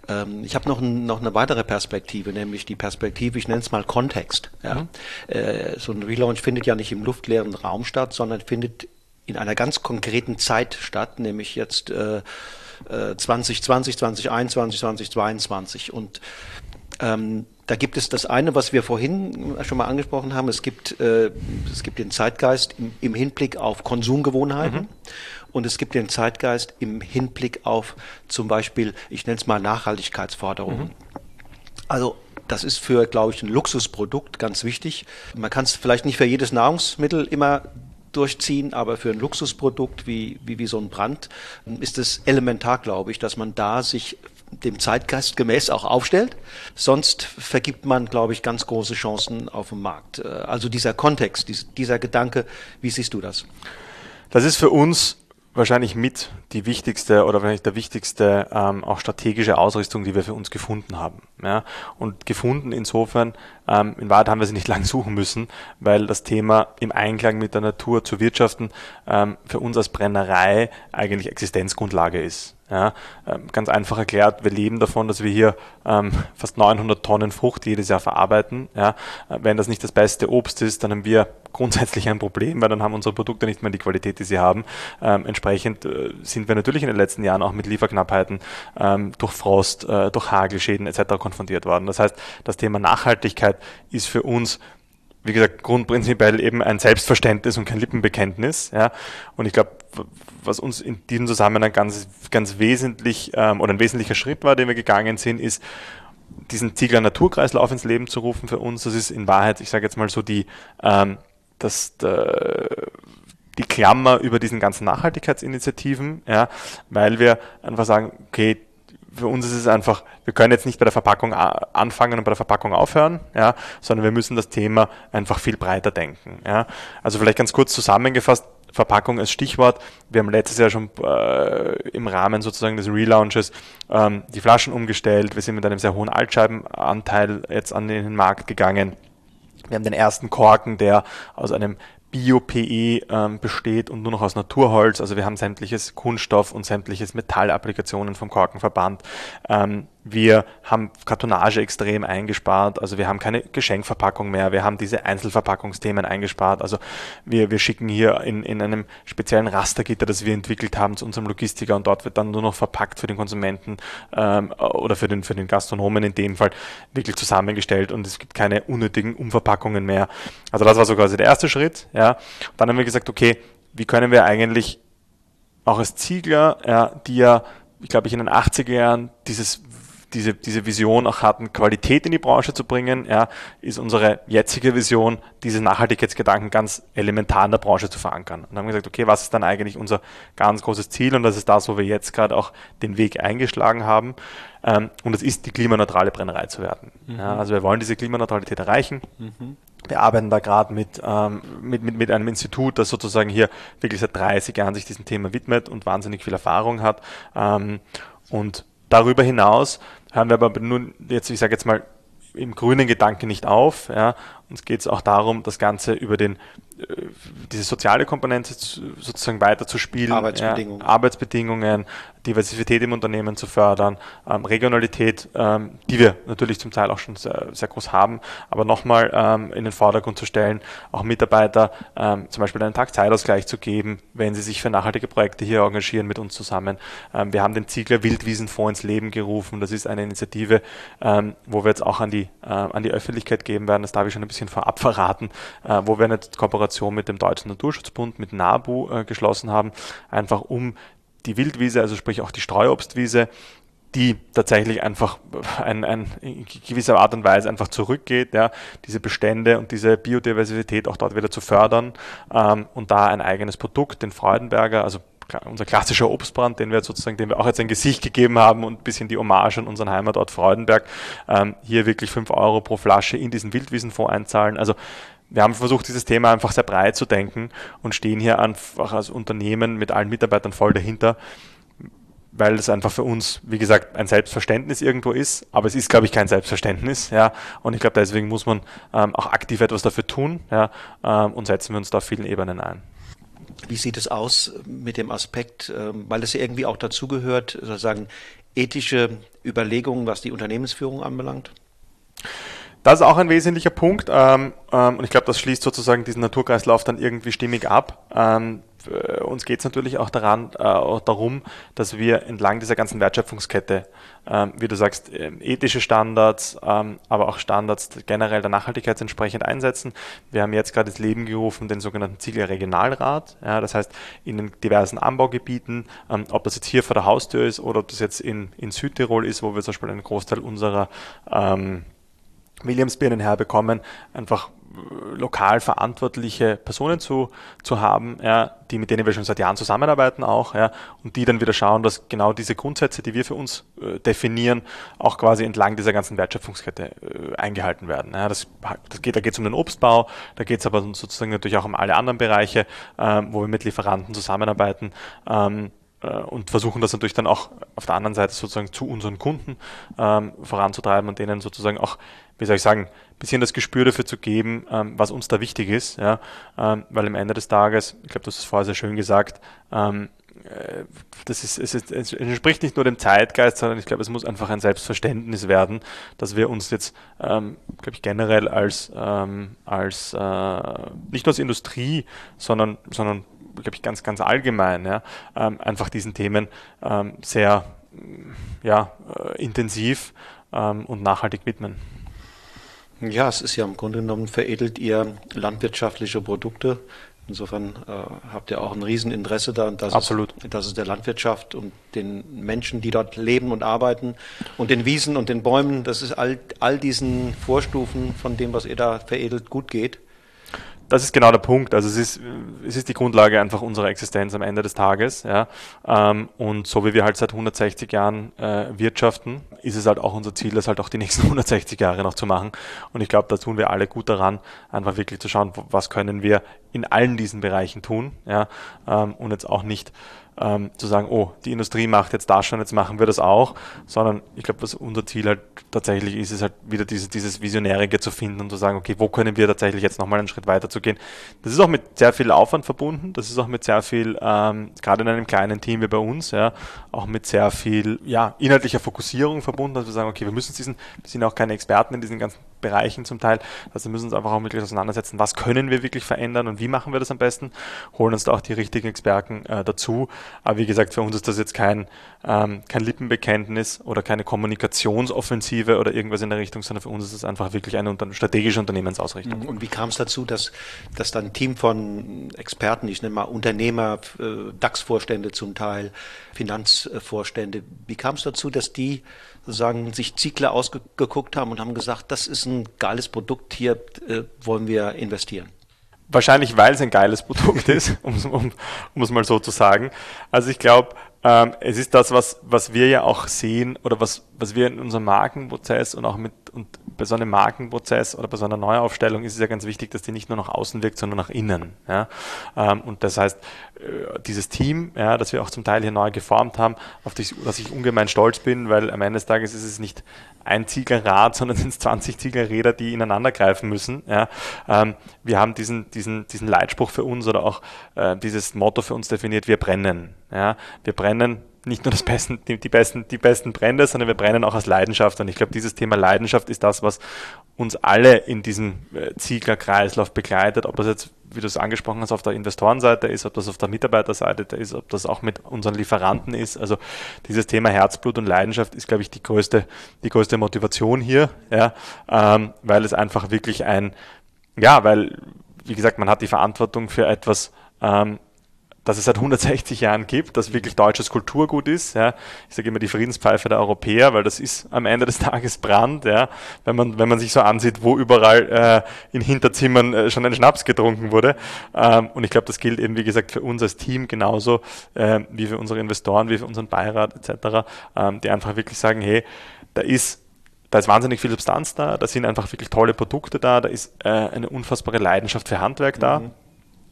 Ähm, ich habe noch, ein, noch eine weitere Perspektive, nämlich die Perspektive, ich nenne es mal Kontext. Ja. Mhm. Äh, so ein Relaunch findet ja nicht im luftleeren Raum statt, sondern findet in einer ganz konkreten Zeit statt, nämlich jetzt äh, 2020, 2021, 2022. Und ähm, da gibt es das eine, was wir vorhin schon mal angesprochen haben. Es gibt, äh, es gibt den Zeitgeist im, im Hinblick auf Konsumgewohnheiten mhm. und es gibt den Zeitgeist im Hinblick auf zum Beispiel, ich nenne es mal Nachhaltigkeitsforderungen. Mhm. Also das ist für, glaube ich, ein Luxusprodukt ganz wichtig. Man kann es vielleicht nicht für jedes Nahrungsmittel immer durchziehen, aber für ein Luxusprodukt wie, wie, wie so ein Brand ist es elementar, glaube ich, dass man da sich dem Zeitgeist gemäß auch aufstellt. Sonst vergibt man, glaube ich, ganz große Chancen auf dem Markt. Äh, also dieser Kontext, dieser Gedanke, wie siehst du das? Das ist für uns wahrscheinlich mit die wichtigste oder vielleicht der wichtigste ähm, auch strategische Ausrüstung, die wir für uns gefunden haben. Ja? Und gefunden insofern, ähm, in Wahrheit haben wir sie nicht lang suchen müssen, weil das Thema im Einklang mit der Natur zu wirtschaften ähm, für uns als Brennerei eigentlich Existenzgrundlage ist. Ja, ähm, ganz einfach erklärt, wir leben davon, dass wir hier ähm, fast 900 Tonnen Frucht jedes Jahr verarbeiten. Ja, äh, wenn das nicht das beste Obst ist, dann haben wir grundsätzlich ein Problem, weil dann haben unsere Produkte nicht mehr die Qualität, die sie haben. Ähm, entsprechend äh, sind wir natürlich in den letzten Jahren auch mit Lieferknappheiten ähm, durch Frost, äh, durch Hagelschäden etc. konfrontiert worden. Das heißt, das Thema Nachhaltigkeit ist für uns wie gesagt, grundprinzipiell eben ein Selbstverständnis und kein Lippenbekenntnis. Ja. Und ich glaube, was uns in diesem Zusammenhang ganz, ganz wesentlich ähm, oder ein wesentlicher Schritt war, den wir gegangen sind, ist, diesen Ziegler Naturkreislauf ins Leben zu rufen für uns. Das ist in Wahrheit, ich sage jetzt mal so, die, ähm, das, der, die Klammer über diesen ganzen Nachhaltigkeitsinitiativen, ja, weil wir einfach sagen, okay, für uns ist es einfach, wir können jetzt nicht bei der Verpackung anfangen und bei der Verpackung aufhören, ja, sondern wir müssen das Thema einfach viel breiter denken. Ja. Also vielleicht ganz kurz zusammengefasst, Verpackung als Stichwort. Wir haben letztes Jahr schon äh, im Rahmen sozusagen des Relaunches ähm, die Flaschen umgestellt. Wir sind mit einem sehr hohen Altscheibenanteil jetzt an den Markt gegangen. Wir haben den ersten Korken, der aus einem Bio-PE ähm, besteht und nur noch aus Naturholz. Also wir haben sämtliches Kunststoff und sämtliches Metallapplikationen vom Korkenverband. Ähm, wir haben Kartonage extrem eingespart, also wir haben keine Geschenkverpackung mehr, wir haben diese Einzelverpackungsthemen eingespart. Also wir, wir schicken hier in, in einem speziellen Rastergitter, das wir entwickelt haben, zu unserem Logistiker und dort wird dann nur noch verpackt für den Konsumenten ähm, oder für den, für den Gastronomen in dem Fall wirklich zusammengestellt und es gibt keine unnötigen Umverpackungen mehr. Also das war so quasi der erste Schritt. Ja. Dann haben wir gesagt, okay, wie können wir eigentlich auch als Ziegler, ja, die ja, ich glaube ich, in den 80er Jahren dieses diese, diese Vision auch hatten, Qualität in die Branche zu bringen, ja, ist unsere jetzige Vision, diese Nachhaltigkeitsgedanken ganz elementar in der Branche zu verankern. Und haben gesagt, okay, was ist dann eigentlich unser ganz großes Ziel? Und das ist das, wo wir jetzt gerade auch den Weg eingeschlagen haben. Ähm, und das ist, die klimaneutrale Brennerei zu werden. Mhm. Ja, also wir wollen diese Klimaneutralität erreichen. Mhm. Wir arbeiten da gerade mit, ähm, mit, mit, mit einem Institut, das sozusagen hier wirklich seit 30 Jahren sich diesem Thema widmet und wahnsinnig viel Erfahrung hat. Ähm, und darüber hinaus hören wir aber nun jetzt, ich sage jetzt mal, im grünen Gedanken nicht auf. Ja. Uns geht es auch darum, das Ganze über den äh, diese soziale Komponente sozusagen weiter zu spielen, Arbeitsbedingungen, ja, Arbeitsbedingungen Diversität im Unternehmen zu fördern, ähm, Regionalität, ähm, die wir natürlich zum Teil auch schon sehr, sehr groß haben, aber nochmal ähm, in den Vordergrund zu stellen, auch Mitarbeiter ähm, zum Beispiel einen Tag Zeitausgleich zu geben, wenn sie sich für nachhaltige Projekte hier engagieren mit uns zusammen. Ähm, wir haben den Ziegler Wildwiesenfonds ins Leben gerufen. Das ist eine Initiative, ähm, wo wir jetzt auch an die, äh, an die Öffentlichkeit geben werden. Das darf ich schon ein bisschen vorab verraten, äh, wo wir eine Kooperation mit dem Deutschen Naturschutzbund, mit NABU äh, geschlossen haben, einfach um die Wildwiese, also sprich auch die Streuobstwiese, die tatsächlich einfach ein, ein, in gewisser Art und Weise einfach zurückgeht, ja, diese Bestände und diese Biodiversität auch dort wieder zu fördern ähm, und da ein eigenes Produkt, den Freudenberger, also unser klassischer Obstbrand, den wir sozusagen, dem wir auch jetzt ein Gesicht gegeben haben und ein bisschen die Hommage an unseren Heimatort Freudenberg, ähm, hier wirklich 5 Euro pro Flasche in diesen Wildwiesenfonds einzahlen. Also wir haben versucht, dieses Thema einfach sehr breit zu denken und stehen hier einfach als Unternehmen mit allen Mitarbeitern voll dahinter, weil es einfach für uns, wie gesagt, ein Selbstverständnis irgendwo ist, aber es ist, glaube ich, kein Selbstverständnis, ja, und ich glaube, deswegen muss man ähm, auch aktiv etwas dafür tun, ja, ähm, und setzen wir uns da auf vielen Ebenen ein. Wie sieht es aus mit dem Aspekt, ähm, weil es ja irgendwie auch dazugehört, sozusagen ethische Überlegungen, was die Unternehmensführung anbelangt? Das ist auch ein wesentlicher Punkt ähm, ähm, und ich glaube, das schließt sozusagen diesen Naturkreislauf dann irgendwie stimmig ab. Uns geht es natürlich auch daran, äh, auch darum, dass wir entlang dieser ganzen Wertschöpfungskette, ähm, wie du sagst, ähm, ethische Standards, ähm, aber auch Standards generell der Nachhaltigkeit entsprechend einsetzen. Wir haben jetzt gerade ins Leben gerufen den sogenannten Ziegler Regionalrat. Ja, das heißt, in den diversen Anbaugebieten, ähm, ob das jetzt hier vor der Haustür ist oder ob das jetzt in, in Südtirol ist, wo wir zum Beispiel einen Großteil unserer ähm, Williamsbirnen herbekommen, einfach äh, lokal verantwortliche Personen zu, zu haben, ja, die mit denen wir schon seit Jahren zusammenarbeiten auch, ja, und die dann wieder schauen, dass genau diese Grundsätze, die wir für uns äh, definieren, auch quasi entlang dieser ganzen Wertschöpfungskette äh, eingehalten werden. Ja, das, das geht, da geht es um den Obstbau, da geht es aber sozusagen natürlich auch um alle anderen Bereiche, ähm, wo wir mit Lieferanten zusammenarbeiten. Ähm, äh, und versuchen das natürlich dann auch auf der anderen Seite sozusagen zu unseren Kunden ähm, voranzutreiben und denen sozusagen auch, wie soll ich sagen, ein bisschen das Gespür dafür zu geben, ähm, was uns da wichtig ist, ja, ähm, weil am Ende des Tages, ich glaube, du hast es vorher sehr schön gesagt, ähm, äh, das ist, es, ist, es entspricht nicht nur dem Zeitgeist, sondern ich glaube, es muss einfach ein Selbstverständnis werden, dass wir uns jetzt, ähm, glaube ich, generell als, ähm, als äh, nicht nur als Industrie, sondern, sondern glaube ich, ganz, ganz allgemein, ja, ähm, einfach diesen Themen ähm, sehr ja, äh, intensiv ähm, und nachhaltig widmen. Ja, es ist ja im Grunde genommen veredelt ihr landwirtschaftliche Produkte Insofern äh, habt ihr auch ein Rieseninteresse daran, dass, Absolut. Es, dass es der Landwirtschaft und den Menschen, die dort leben und arbeiten und den Wiesen und den Bäumen, dass es all, all diesen Vorstufen von dem, was ihr da veredelt, gut geht das ist genau der Punkt. Also es ist, es ist die Grundlage einfach unserer Existenz am Ende des Tages. Ja. Ähm, und so wie wir halt seit 160 Jahren äh, wirtschaften, ist es halt auch unser Ziel, das halt auch die nächsten 160 Jahre noch zu machen. Und ich glaube, da tun wir alle gut daran, einfach wirklich zu schauen, was können wir in allen diesen Bereichen tun. Ja. Ähm, und jetzt auch nicht ähm, zu sagen, oh, die Industrie macht jetzt das schon, jetzt machen wir das auch, sondern ich glaube, was unser Ziel halt tatsächlich ist, ist halt wieder dieses, dieses Visionärige zu finden und zu sagen, okay, wo können wir tatsächlich jetzt nochmal einen Schritt weiter zu gehen. Das ist auch mit sehr viel Aufwand verbunden, das ist auch mit sehr viel, ähm, gerade in einem kleinen Team wie bei uns, ja, auch mit sehr viel ja, inhaltlicher Fokussierung verbunden, dass wir sagen, okay, wir müssen diesen, wir sind auch keine Experten in diesen ganzen Bereichen zum Teil. Also wir müssen uns einfach auch wirklich auseinandersetzen, was können wir wirklich verändern und wie machen wir das am besten. Holen uns da auch die richtigen Experten äh, dazu. Aber wie gesagt, für uns ist das jetzt kein, ähm, kein Lippenbekenntnis oder keine Kommunikationsoffensive oder irgendwas in der Richtung, sondern für uns ist es einfach wirklich eine unter strategische Unternehmensausrichtung. Und wie kam es dazu, dass, dass dann ein Team von Experten, ich nenne mal Unternehmer, äh, DAX-Vorstände zum Teil, Finanzvorstände, wie kam es dazu, dass die sozusagen sich Ziegler ausgeguckt haben und haben gesagt, das ist ein geiles Produkt, hier äh, wollen wir investieren? Wahrscheinlich, weil es ein geiles Produkt ist, um, um, es mal so zu sagen. Also ich glaube, ähm, es ist das, was, was wir ja auch sehen oder was, was wir in unserem Markenprozess und auch mit und bei so einem Markenprozess oder bei so einer Neuaufstellung ist es ja ganz wichtig, dass die nicht nur nach außen wirkt, sondern nach innen. Ja? Ähm, und das heißt, äh, dieses Team, ja, das wir auch zum Teil hier neu geformt haben, auf das, das ich ungemein stolz bin, weil am Ende des Tages ist es nicht ein Zieglerrad, sondern sind es 20 Zieglerräder, die ineinander greifen müssen. Ja? Ähm, wir haben diesen, diesen, diesen Leitspruch für uns oder auch äh, dieses Motto für uns definiert, wir brennen. Ja? Wir brennen nicht nur das besten, die, die, besten, die besten Brände, sondern wir brennen auch aus Leidenschaft. Und ich glaube, dieses Thema Leidenschaft ist das, was uns alle in diesem äh, Zieglerkreislauf begleitet, ob das jetzt, wie du es angesprochen hast, auf der Investorenseite ist, ob das auf der Mitarbeiterseite ist, ob das auch mit unseren Lieferanten ist. Also dieses Thema Herzblut und Leidenschaft ist, glaube ich, die größte, die größte Motivation hier, ja, ähm, weil es einfach wirklich ein, ja, weil, wie gesagt, man hat die Verantwortung für etwas, ähm, dass es seit 160 Jahren gibt, dass wirklich deutsches Kulturgut ist. Ja. Ich sage immer die Friedenspfeife der Europäer, weil das ist am Ende des Tages Brand, ja. wenn, man, wenn man sich so ansieht, wo überall äh, in Hinterzimmern äh, schon ein Schnaps getrunken wurde. Ähm, und ich glaube, das gilt eben, wie gesagt, für uns als Team genauso äh, wie für unsere Investoren, wie für unseren Beirat etc., ähm, die einfach wirklich sagen, hey, da ist da ist wahnsinnig viel Substanz da, da sind einfach wirklich tolle Produkte da, da ist äh, eine unfassbare Leidenschaft für Handwerk da. Mhm.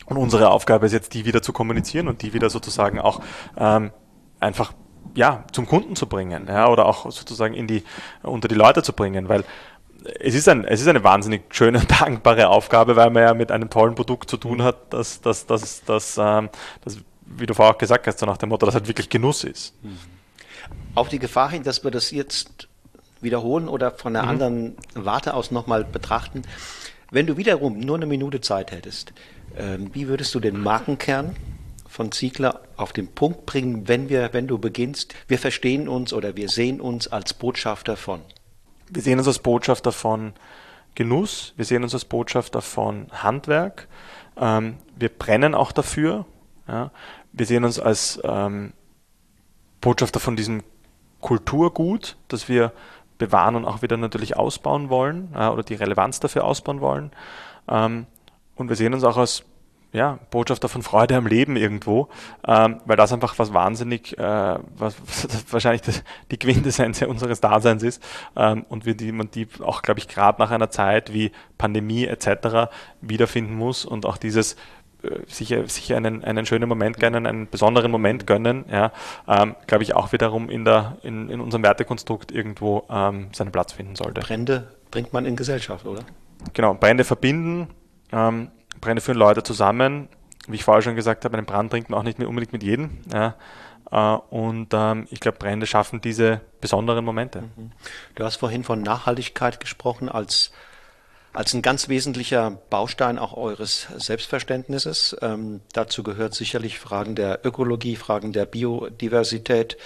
Und unsere Aufgabe ist jetzt, die wieder zu kommunizieren und die wieder sozusagen auch ähm, einfach ja, zum Kunden zu bringen, ja, oder auch sozusagen in die, unter die Leute zu bringen, weil es ist, ein, es ist eine wahnsinnig schöne und dankbare Aufgabe, weil man ja mit einem tollen Produkt zu tun hat, das, das, das, das, ähm, das wie du vorher auch gesagt hast, so nach dem Motto, dass halt wirklich Genuss ist. Mhm. Auf die Gefahr hin, dass wir das jetzt wiederholen oder von einer mhm. anderen Warte aus nochmal betrachten, wenn du wiederum nur eine Minute Zeit hättest, ähm, wie würdest du den Markenkern von Ziegler auf den Punkt bringen, wenn wir, wenn du beginnst, wir verstehen uns oder wir sehen uns als Botschafter von? Wir sehen uns als Botschafter von Genuss, wir sehen uns als Botschafter von Handwerk, ähm, wir brennen auch dafür, ja. wir sehen uns als ähm, Botschafter von diesem Kulturgut, das wir bewahren und auch wieder natürlich ausbauen wollen äh, oder die Relevanz dafür ausbauen wollen. Ähm, und wir sehen uns auch als ja, Botschafter von Freude am Leben irgendwo, ähm, weil das einfach was wahnsinnig, äh, was, was wahrscheinlich das, die Quintessenz unseres Daseins ist ähm, und wir die, man die auch, glaube ich, gerade nach einer Zeit wie Pandemie etc. wiederfinden muss und auch dieses sich, sich einen, einen schönen Moment gönnen, einen besonderen Moment gönnen, ja, ähm, glaube ich auch wiederum in, der, in, in unserem Wertekonstrukt irgendwo ähm, seinen Platz finden sollte. Brände bringt man in Gesellschaft, oder? Genau, Brände verbinden, ähm, Brände führen Leute zusammen. Wie ich vorher schon gesagt habe, einen Brand trinkt man auch nicht mehr unbedingt mit jedem. Ja. Äh, und ähm, ich glaube, Brände schaffen diese besonderen Momente. Mhm. Du hast vorhin von Nachhaltigkeit gesprochen als, als ein ganz wesentlicher Baustein auch eures Selbstverständnisses. Ähm, dazu gehört sicherlich Fragen der Ökologie, Fragen der Biodiversität.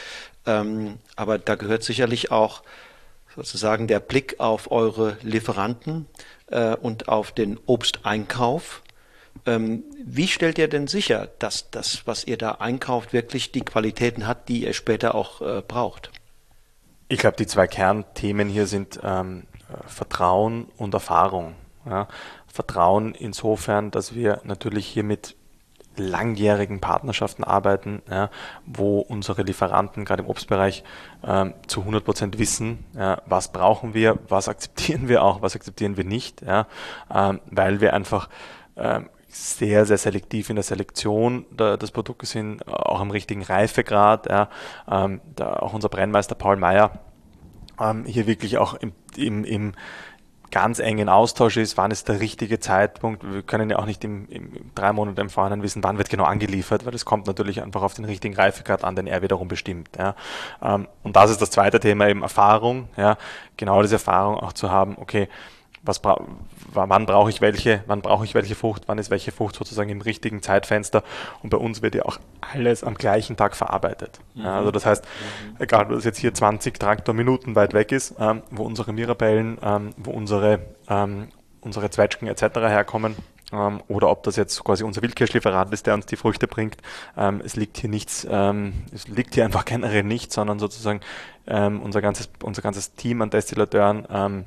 Ähm, aber da gehört sicherlich auch sozusagen der Blick auf eure Lieferanten äh, und auf den Obsteinkauf. Ähm, wie stellt ihr denn sicher, dass das, was ihr da einkauft, wirklich die Qualitäten hat, die ihr später auch äh, braucht? Ich glaube, die zwei Kernthemen hier sind ähm, Vertrauen und Erfahrung. Ja. Vertrauen insofern, dass wir natürlich hier mit langjährigen Partnerschaften arbeiten, ja, wo unsere Lieferanten gerade im Obstbereich ähm, zu 100 Prozent wissen, ja, was brauchen wir, was akzeptieren wir auch, was akzeptieren wir nicht, ja, ähm, weil wir einfach ähm, sehr, sehr selektiv in der Selektion der, des Produktes sind, auch am richtigen Reifegrad. Ähm, auch unser Brennmeister Paul Meyer ähm, hier wirklich auch im, im, im ganz engen Austausch ist, wann ist der richtige Zeitpunkt. Wir können ja auch nicht im, im drei Monate im Vorhinein wissen, wann wird genau angeliefert, weil es kommt natürlich einfach auf den richtigen Reifegrad an, den er wiederum bestimmt. Ja. Ähm, und das ist das zweite Thema, eben Erfahrung, ja, genau diese Erfahrung auch zu haben, okay, was bra wann brauche ich welche, wann brauche ich welche Frucht, wann ist welche Frucht sozusagen im richtigen Zeitfenster. Und bei uns wird ja auch alles am gleichen Tag verarbeitet. Mhm. Ja, also das heißt, mhm. egal, ob das jetzt hier 20 Traktorminuten weit weg ist, ähm, wo unsere Mirabellen, ähm, wo unsere, ähm, unsere Zwetschgen etc. herkommen, ähm, oder ob das jetzt quasi unser Wildkirschlieferant ist, der uns die Früchte bringt. Ähm, es liegt hier nichts, ähm, es liegt hier einfach generell nichts, sondern sozusagen unser, ganzes, unser ganzes Team an Destillateuren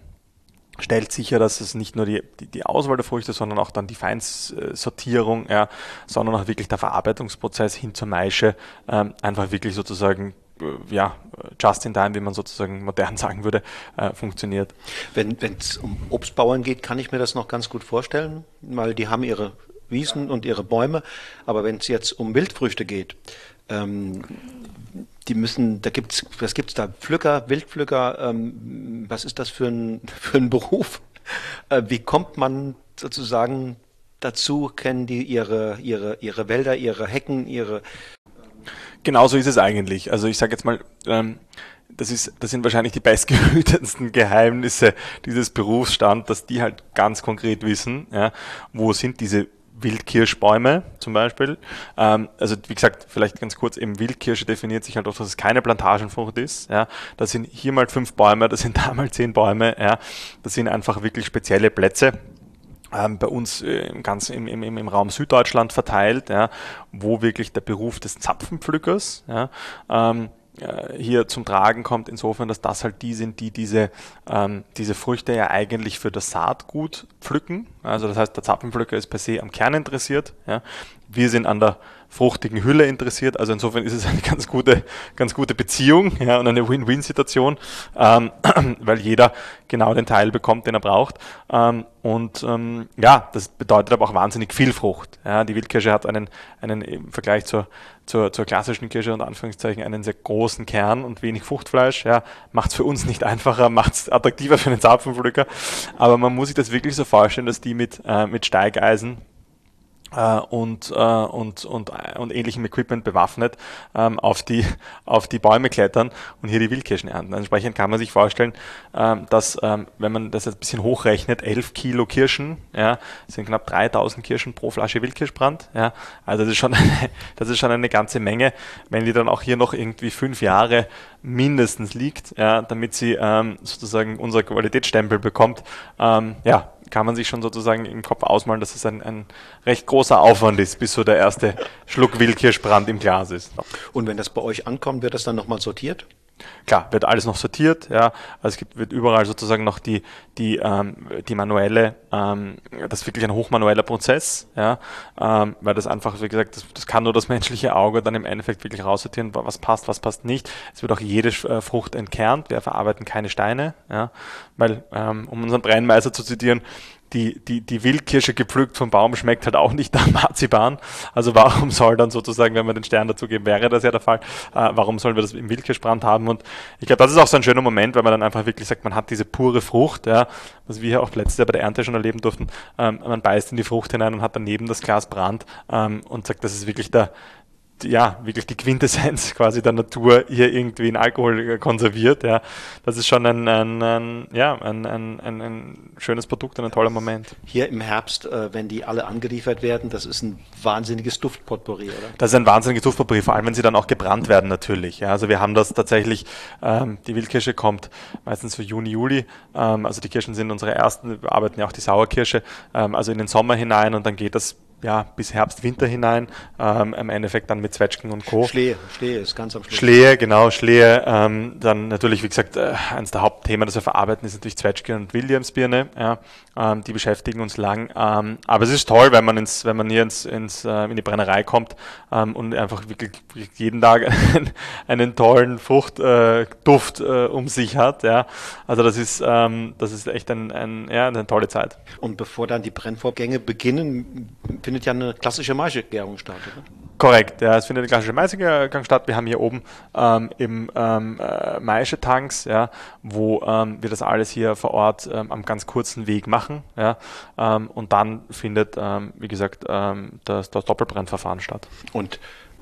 stellt sicher, dass es nicht nur die, die, die, Auswahl der Früchte, sondern auch dann die Feinsortierung, ja, sondern auch wirklich der Verarbeitungsprozess hin zur Maische ähm, einfach wirklich sozusagen äh, ja, just in time, wie man sozusagen modern sagen würde, äh, funktioniert. Wenn es um Obstbauern geht, kann ich mir das noch ganz gut vorstellen, weil die haben ihre Wiesen und ihre Bäume, aber wenn es jetzt um Wildfrüchte geht, ähm, die müssen, da gibt's, was gibt's da? Pflücker, Wildpflücker, ähm, was ist das für ein, für ein Beruf? Äh, wie kommt man sozusagen dazu? Kennen die ihre, ihre, ihre Wälder, ihre Hecken, ihre. Genauso ist es eigentlich. Also ich sage jetzt mal, ähm, das, ist, das sind wahrscheinlich die bestgehütetsten Geheimnisse dieses Berufsstands, dass die halt ganz konkret wissen, ja, wo sind diese Wildkirschbäume zum Beispiel. Ähm, also wie gesagt, vielleicht ganz kurz, eben Wildkirsche definiert sich halt auch, dass es keine Plantagenfrucht ist. Ja. Das sind hier mal fünf Bäume, das sind da mal zehn Bäume. Ja. Das sind einfach wirklich spezielle Plätze. Ähm, bei uns äh, ganz im, im, im Raum Süddeutschland verteilt, ja, wo wirklich der Beruf des Zapfenpflückers ja, ähm, äh, hier zum Tragen kommt, insofern, dass das halt die sind, die diese, ähm, diese Früchte ja eigentlich für das Saatgut pflücken. Also das heißt, der Zapfenpflücker ist per se am Kern interessiert. Ja. Wir sind an der fruchtigen Hülle interessiert. Also insofern ist es eine ganz gute, ganz gute Beziehung ja, und eine Win-Win-Situation, ähm, weil jeder genau den Teil bekommt, den er braucht. Ähm, und ähm, ja, das bedeutet aber auch wahnsinnig viel Frucht. Ja, die Wildkirsche hat einen, einen im Vergleich zur, zur, zur klassischen Kirsche und Anführungszeichen einen sehr großen Kern und wenig Fruchtfleisch. Ja, macht es für uns nicht einfacher, macht es attraktiver für den Zapfenpflücker. Aber man muss sich das wirklich so vorstellen, dass die mit, äh, mit Steigeisen und, äh, und, und, und ähnlichem Equipment bewaffnet ähm, auf, die, auf die Bäume klettern und hier die Wildkirschen ernten. Entsprechend kann man sich vorstellen, ähm, dass, ähm, wenn man das jetzt ein bisschen hochrechnet, 11 Kilo Kirschen, ja, sind knapp 3000 Kirschen pro Flasche Wildkirschbrand. Ja, also das ist, schon eine, das ist schon eine ganze Menge, wenn die dann auch hier noch irgendwie fünf Jahre mindestens liegt, ja, damit sie ähm, sozusagen unser Qualitätsstempel bekommt. Ähm, ja, kann man sich schon sozusagen im Kopf ausmalen, dass es ein, ein recht großer Aufwand ist, bis so der erste Schluck Wildkirschbrand im Glas ist. Und wenn das bei euch ankommt, wird das dann nochmal sortiert? Klar, wird alles noch sortiert, ja. Also es gibt, wird überall sozusagen noch die, die, ähm, die manuelle, ähm, das ist wirklich ein hochmanueller Prozess, ja, ähm, weil das einfach, wie gesagt, das, das kann nur das menschliche Auge dann im Endeffekt wirklich raussortieren, was passt, was passt nicht. Es wird auch jede äh, Frucht entkernt, wir verarbeiten keine Steine, ja, weil, ähm, um unseren Brennmeister zu zitieren, die, die, die Wildkirsche gepflückt vom Baum schmeckt halt auch nicht nach Marzipan. Also warum soll dann sozusagen, wenn wir den Stern dazugeben, wäre das ja der Fall, äh, warum sollen wir das im Wildkirschbrand haben? Und ich glaube, das ist auch so ein schöner Moment, weil man dann einfach wirklich sagt, man hat diese pure Frucht, ja, was wir ja auch letztes Jahr bei der Ernte schon erleben durften. Ähm, man beißt in die Frucht hinein und hat daneben das Glas Brand ähm, und sagt, das ist wirklich der, ja, wirklich die Quintessenz quasi der Natur hier irgendwie in Alkohol konserviert. Ja. Das ist schon ein, ein, ein ja, ein, ein, ein, ein, schönes Produkt und ein toller Moment. Hier im Herbst, äh, wenn die alle angeliefert werden, das ist ein wahnsinniges Duftpotpourri, oder? Das ist ein wahnsinniges Duftpotpourri, vor allem wenn sie dann auch gebrannt werden natürlich. Ja. Also wir haben das tatsächlich, ähm, die Wildkirsche kommt meistens für Juni, Juli. Ähm, also die Kirschen sind unsere ersten, wir arbeiten ja auch die Sauerkirsche, ähm, also in den Sommer hinein und dann geht das ja, bis Herbst, Winter hinein, ähm, im Endeffekt dann mit Zwetschgen und Co. Schlehe, Schlehe ist ganz am Schluss. Schlehe, genau, Schlehe. Ähm, dann natürlich, wie gesagt, äh, eines der Hauptthemen, das wir verarbeiten, ist natürlich Zwetschge und Williamsbirne. Ja, ähm, die beschäftigen uns lang. Ähm, aber es ist toll, wenn man, ins, wenn man hier ins, ins, äh, in die Brennerei kommt ähm, und einfach wirklich jeden Tag einen, einen tollen Fruchtduft äh, äh, um sich hat. Ja. Also das ist, ähm, das ist echt ein, ein, ja, eine tolle Zeit. Und bevor dann die Brennvorgänge beginnen, findet ja eine klassische Maisegärung statt, oder? Korrekt, ja, es findet eine klassische Maisegärung statt. Wir haben hier oben ähm, im ähm, äh, Maischetanks, ja, wo ähm, wir das alles hier vor Ort ähm, am ganz kurzen Weg machen. Ja, ähm, und dann findet, ähm, wie gesagt, ähm, das, das Doppelbrennverfahren statt. Und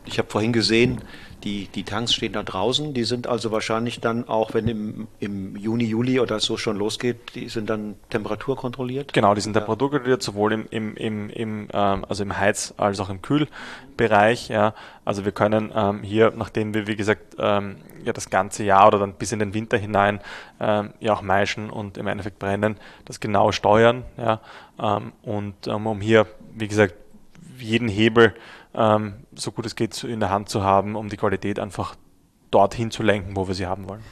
ich habe vorhin gesehen, die, die Tanks stehen da draußen. Die sind also wahrscheinlich dann auch, wenn im, im Juni, Juli oder so schon losgeht, die sind dann temperaturkontrolliert? Genau, die sind ja. temperaturkontrolliert, sowohl im, im, im, im, ähm, also im Heiz- als auch im Kühlbereich. Ja. Also wir können ähm, hier, nachdem wir, wie gesagt, ähm, ja das ganze Jahr oder dann bis in den Winter hinein ähm, ja auch meischen und im Endeffekt brennen, das genau steuern. Ja. Ähm, und ähm, um hier, wie gesagt, jeden Hebel ähm, so gut es geht in der Hand zu haben, um die Qualität einfach dorthin zu lenken, wo wir sie haben wollen.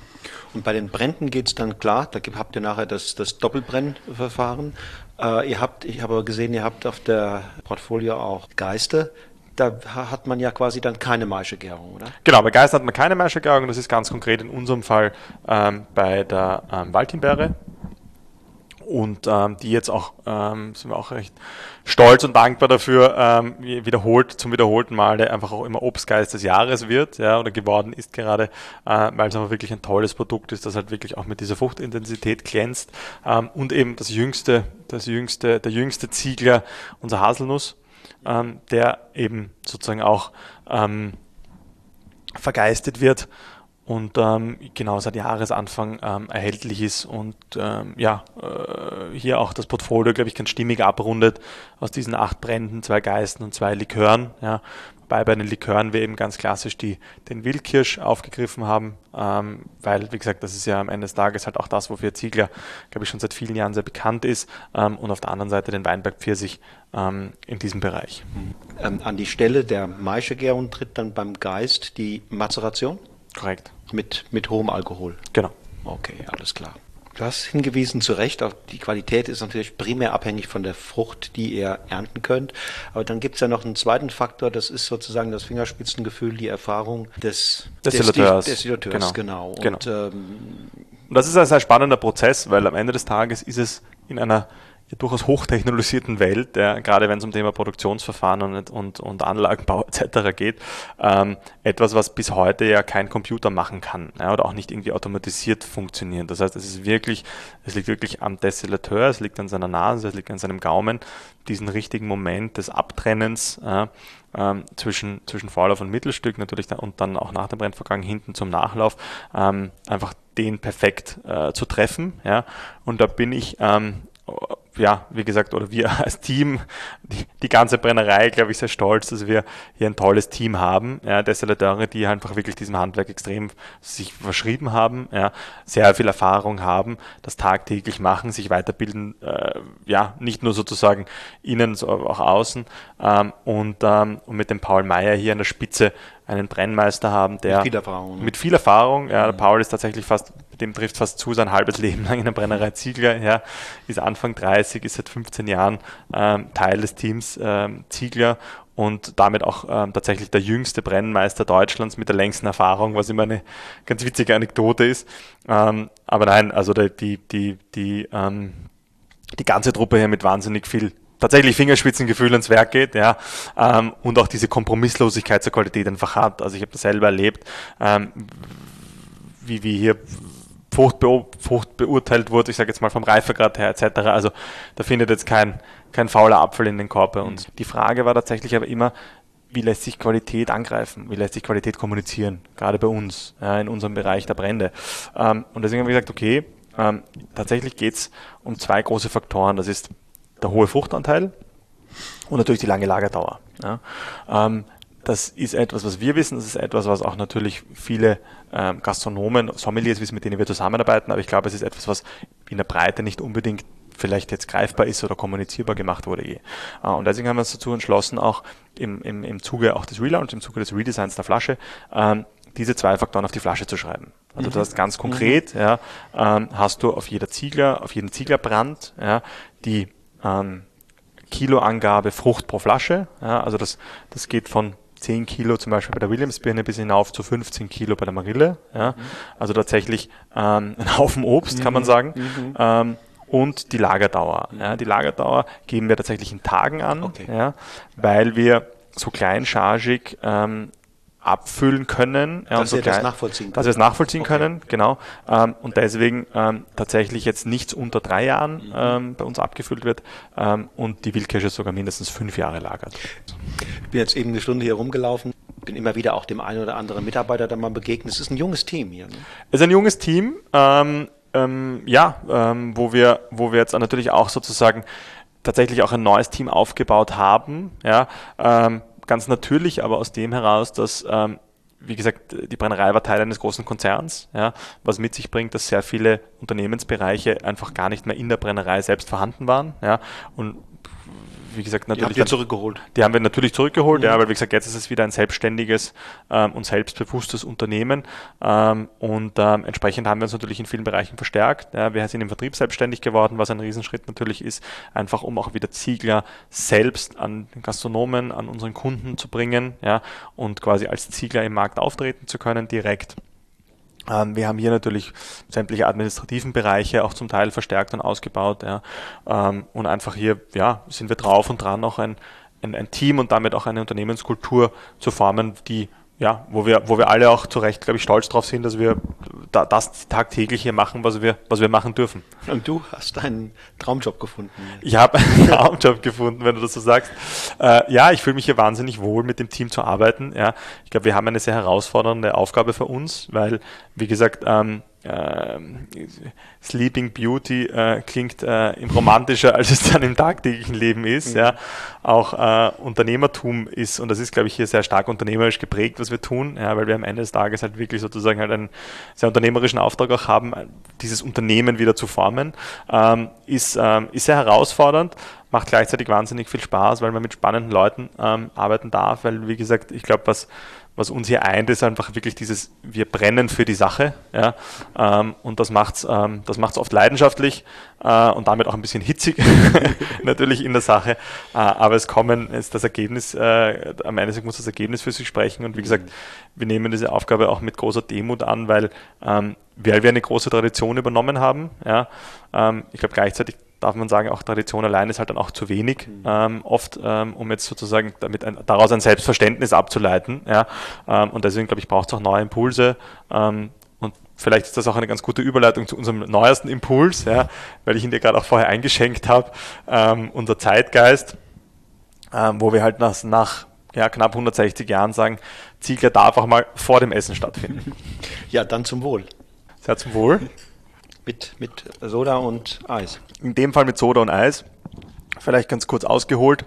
Und bei den Bränden geht es dann klar, da habt ihr nachher das, das Doppelbrennverfahren. Äh, ihr habt, ich habe gesehen, ihr habt auf der Portfolio auch Geister. Da hat man ja quasi dann keine Maischegärung, oder? Genau, bei Geister hat man keine Maischegärung. Das ist ganz konkret in unserem Fall ähm, bei der ähm, Waldhimbeere und ähm, die jetzt auch, ähm, sind wir auch recht stolz und dankbar dafür, ähm, wiederholt, zum wiederholten Male einfach auch immer Obstgeist des Jahres wird, ja, oder geworden ist gerade, äh, weil es einfach wirklich ein tolles Produkt ist, das halt wirklich auch mit dieser Fruchtintensität glänzt ähm, und eben das jüngste, das jüngste, der jüngste Ziegler, unser Haselnuss, ähm, der eben sozusagen auch ähm, vergeistet wird und ähm, genau seit Jahresanfang ähm, erhältlich ist und ähm, ja, äh, hier auch das Portfolio, glaube ich, ganz stimmig abrundet aus diesen acht Bränden, zwei Geisten und zwei Likören. Ja. Wobei bei den Likören wir eben ganz klassisch die, den Wildkirsch aufgegriffen haben, ähm, weil, wie gesagt, das ist ja am Ende des Tages halt auch das, wofür Ziegler, glaube ich, schon seit vielen Jahren sehr bekannt ist ähm, und auf der anderen Seite den Weinberg Pfirsich ähm, in diesem Bereich. Ähm, an die Stelle der Maischegärung tritt dann beim Geist die Mazeration? Korrekt. Mit, mit hohem Alkohol. Genau. Okay, alles klar. Du hast hingewiesen, zu Recht, auch die Qualität ist natürlich primär abhängig von der Frucht, die ihr ernten könnt. Aber dann gibt es ja noch einen zweiten Faktor, das ist sozusagen das Fingerspitzengefühl, die Erfahrung des Destillateurs. Destillateurs, genau. genau. Und, genau. Ähm, Und das ist ein sehr spannender Prozess, weil am Ende des Tages ist es in einer ja, durchaus hochtechnologisierten Welt, ja, gerade wenn es um Thema Produktionsverfahren und, und, und Anlagenbau etc. geht, ähm, etwas, was bis heute ja kein Computer machen kann ja, oder auch nicht irgendwie automatisiert funktioniert. Das heißt, es ist wirklich, es liegt wirklich am Destillateur, es liegt an seiner Nase, es liegt an seinem Gaumen, diesen richtigen Moment des Abtrennens äh, ähm, zwischen, zwischen Vorlauf und Mittelstück natürlich und dann auch nach dem Brennvorgang hinten zum Nachlauf, ähm, einfach den perfekt äh, zu treffen. Ja. Und da bin ich ähm, ja, wie gesagt, oder wir als Team, die, die ganze Brennerei, glaube ich, sehr stolz, dass wir hier ein tolles Team haben. Ja, Destillateure, die einfach wirklich diesem Handwerk extrem sich verschrieben haben, ja, sehr viel Erfahrung haben, das tagtäglich machen, sich weiterbilden, äh, ja, nicht nur sozusagen innen, sondern auch außen. Ähm, und, ähm, und mit dem Paul Meyer hier an der Spitze einen Brennmeister haben, der mit viel Erfahrung, ne? mit viel Erfahrung ja, Paul ist tatsächlich fast, dem trifft fast zu sein halbes Leben lang in der Brennerei Ziegler, ja, ist Anfang 30, ist seit 15 Jahren ähm, Teil des Teams ähm, Ziegler und damit auch ähm, tatsächlich der jüngste Brennmeister Deutschlands mit der längsten Erfahrung, was immer eine ganz witzige Anekdote ist. Ähm, aber nein, also die, die, die, ähm, die ganze Truppe hier mit wahnsinnig viel tatsächlich Fingerspitzengefühl ans Werk geht, ja, ähm, und auch diese Kompromisslosigkeit zur Qualität einfach hat. Also ich habe das selber erlebt, ähm, wie, wie hier Frucht, beo Frucht beurteilt wurde, ich sage jetzt mal vom Reifegrad her etc. Also da findet jetzt kein, kein fauler Apfel in den Korb bei uns. Mhm. Die Frage war tatsächlich aber immer, wie lässt sich Qualität angreifen, wie lässt sich Qualität kommunizieren, gerade bei uns, ja, in unserem Bereich der Brände. Ähm, und deswegen haben wir gesagt, okay, ähm, tatsächlich geht es um zwei große Faktoren. Das ist der hohe Fruchtanteil und natürlich die lange Lagerdauer. Ja. Ähm, das ist etwas, was wir wissen, das ist etwas, was auch natürlich viele ähm, Gastronomen, Sommeliers wissen, mit denen wir zusammenarbeiten, aber ich glaube, es ist etwas, was in der Breite nicht unbedingt vielleicht jetzt greifbar ist oder kommunizierbar gemacht wurde je. Äh, und deswegen haben wir uns dazu entschlossen, auch im, im, im Zuge auch des Relaunch, im Zuge des Redesigns der Flasche, ähm, diese zwei Faktoren auf die Flasche zu schreiben. Also mhm. das heißt ganz konkret, mhm. ja, ähm, hast du auf jeder Ziegler, auf jeden Zieglerbrand, ja, die ähm, Kiloangabe Frucht pro Flasche. Ja, also das, das geht von 10 Kilo zum Beispiel bei der Williamsbirne bis hinauf zu 15 Kilo bei der Marille. Ja. Mhm. Also tatsächlich ähm, ein Haufen Obst, kann man mhm. sagen. Mhm. Ähm, und die Lagerdauer. Ja, die Lagerdauer geben wir tatsächlich in Tagen an, okay. ja, weil wir so kleinchargig ähm, abfüllen können. Ja, dass so wir das nachvollziehen können. Dass wir es nachvollziehen okay. können, genau. Ähm, und deswegen ähm, tatsächlich jetzt nichts unter drei Jahren mhm. ähm, bei uns abgefüllt wird ähm, und die Wildkirsche sogar mindestens fünf Jahre lagert. Ich bin jetzt eben eine Stunde hier rumgelaufen, bin immer wieder auch dem einen oder anderen Mitarbeiter da mal begegnet. Es ist ein junges Team hier. Ne? Es ist ein junges Team, ähm, ähm, ja, wo, wir, wo wir jetzt natürlich auch sozusagen tatsächlich auch ein neues Team aufgebaut haben, ja, ganz natürlich, aber aus dem heraus, dass ähm, wie gesagt, die Brennerei war Teil eines großen Konzerns, ja, was mit sich bringt, dass sehr viele Unternehmensbereiche einfach gar nicht mehr in der Brennerei selbst vorhanden waren. Ja, und wie gesagt, natürlich. Die haben wir zurückgeholt. Die haben wir natürlich zurückgeholt, mhm. ja, weil wie gesagt, jetzt ist es wieder ein selbstständiges ähm, und selbstbewusstes Unternehmen ähm, und ähm, entsprechend haben wir uns natürlich in vielen Bereichen verstärkt. Ja, wir sind im Vertrieb selbstständig geworden, was ein Riesenschritt natürlich ist, einfach um auch wieder Ziegler selbst an den Gastronomen, an unseren Kunden zu bringen ja, und quasi als Ziegler im Markt auftreten zu können direkt. Ähm, wir haben hier natürlich sämtliche administrativen Bereiche auch zum Teil verstärkt und ausgebaut. Ja. Ähm, und einfach hier ja, sind wir drauf und dran, noch ein, ein, ein Team und damit auch eine Unternehmenskultur zu formen, die ja, wo wir, wo wir alle auch zu Recht, glaube ich, stolz drauf sind, dass wir da, das tagtäglich hier machen, was wir, was wir machen dürfen. Und du hast einen Traumjob gefunden. Ich habe einen Traumjob gefunden, wenn du das so sagst. Äh, ja, ich fühle mich hier wahnsinnig wohl, mit dem Team zu arbeiten. Ja, ich glaube, wir haben eine sehr herausfordernde Aufgabe für uns, weil, wie gesagt, ähm, äh, Sleeping Beauty äh, klingt äh, romantischer, als es dann im tagtäglichen Leben ist. Mhm. Ja. Auch äh, Unternehmertum ist, und das ist, glaube ich, hier sehr stark unternehmerisch geprägt, was wir tun, ja, weil wir am Ende des Tages halt wirklich sozusagen halt einen sehr unternehmerischen Auftrag auch haben, dieses Unternehmen wieder zu formen, ähm, ist, ähm, ist sehr herausfordernd, macht gleichzeitig wahnsinnig viel Spaß, weil man mit spannenden Leuten ähm, arbeiten darf, weil, wie gesagt, ich glaube, was was uns hier eint, ist einfach wirklich dieses, wir brennen für die Sache, ja, ähm, und das macht's, ähm, das macht's oft leidenschaftlich äh, und damit auch ein bisschen hitzig, natürlich in der Sache, äh, aber es kommen, ist das Ergebnis, äh, am Ende muss das Ergebnis für sich sprechen. Und wie gesagt, wir nehmen diese Aufgabe auch mit großer Demut an, weil, ähm, weil wir eine große Tradition übernommen haben, ja, ähm, ich glaube gleichzeitig darf man sagen, auch Tradition allein ist halt dann auch zu wenig, mhm. ähm, oft, ähm, um jetzt sozusagen damit ein, daraus ein Selbstverständnis abzuleiten. Ja? Ähm, und deswegen, glaube ich, braucht es auch neue Impulse. Ähm, und vielleicht ist das auch eine ganz gute Überleitung zu unserem neuesten Impuls, ja? weil ich ihn dir gerade auch vorher eingeschenkt habe, ähm, unser Zeitgeist, ähm, wo wir halt nach, nach ja, knapp 160 Jahren sagen, Ziegler darf auch mal vor dem Essen stattfinden. Ja, dann zum Wohl. Sehr zum Wohl. Mit, mit Soda und Eis. In dem Fall mit Soda und Eis. Vielleicht ganz kurz ausgeholt.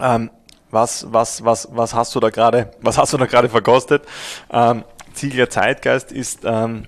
Ähm, was, was, was, was hast du da gerade, was hast du da gerade verkostet? Ähm, Ziegler Zeitgeist ist, ähm,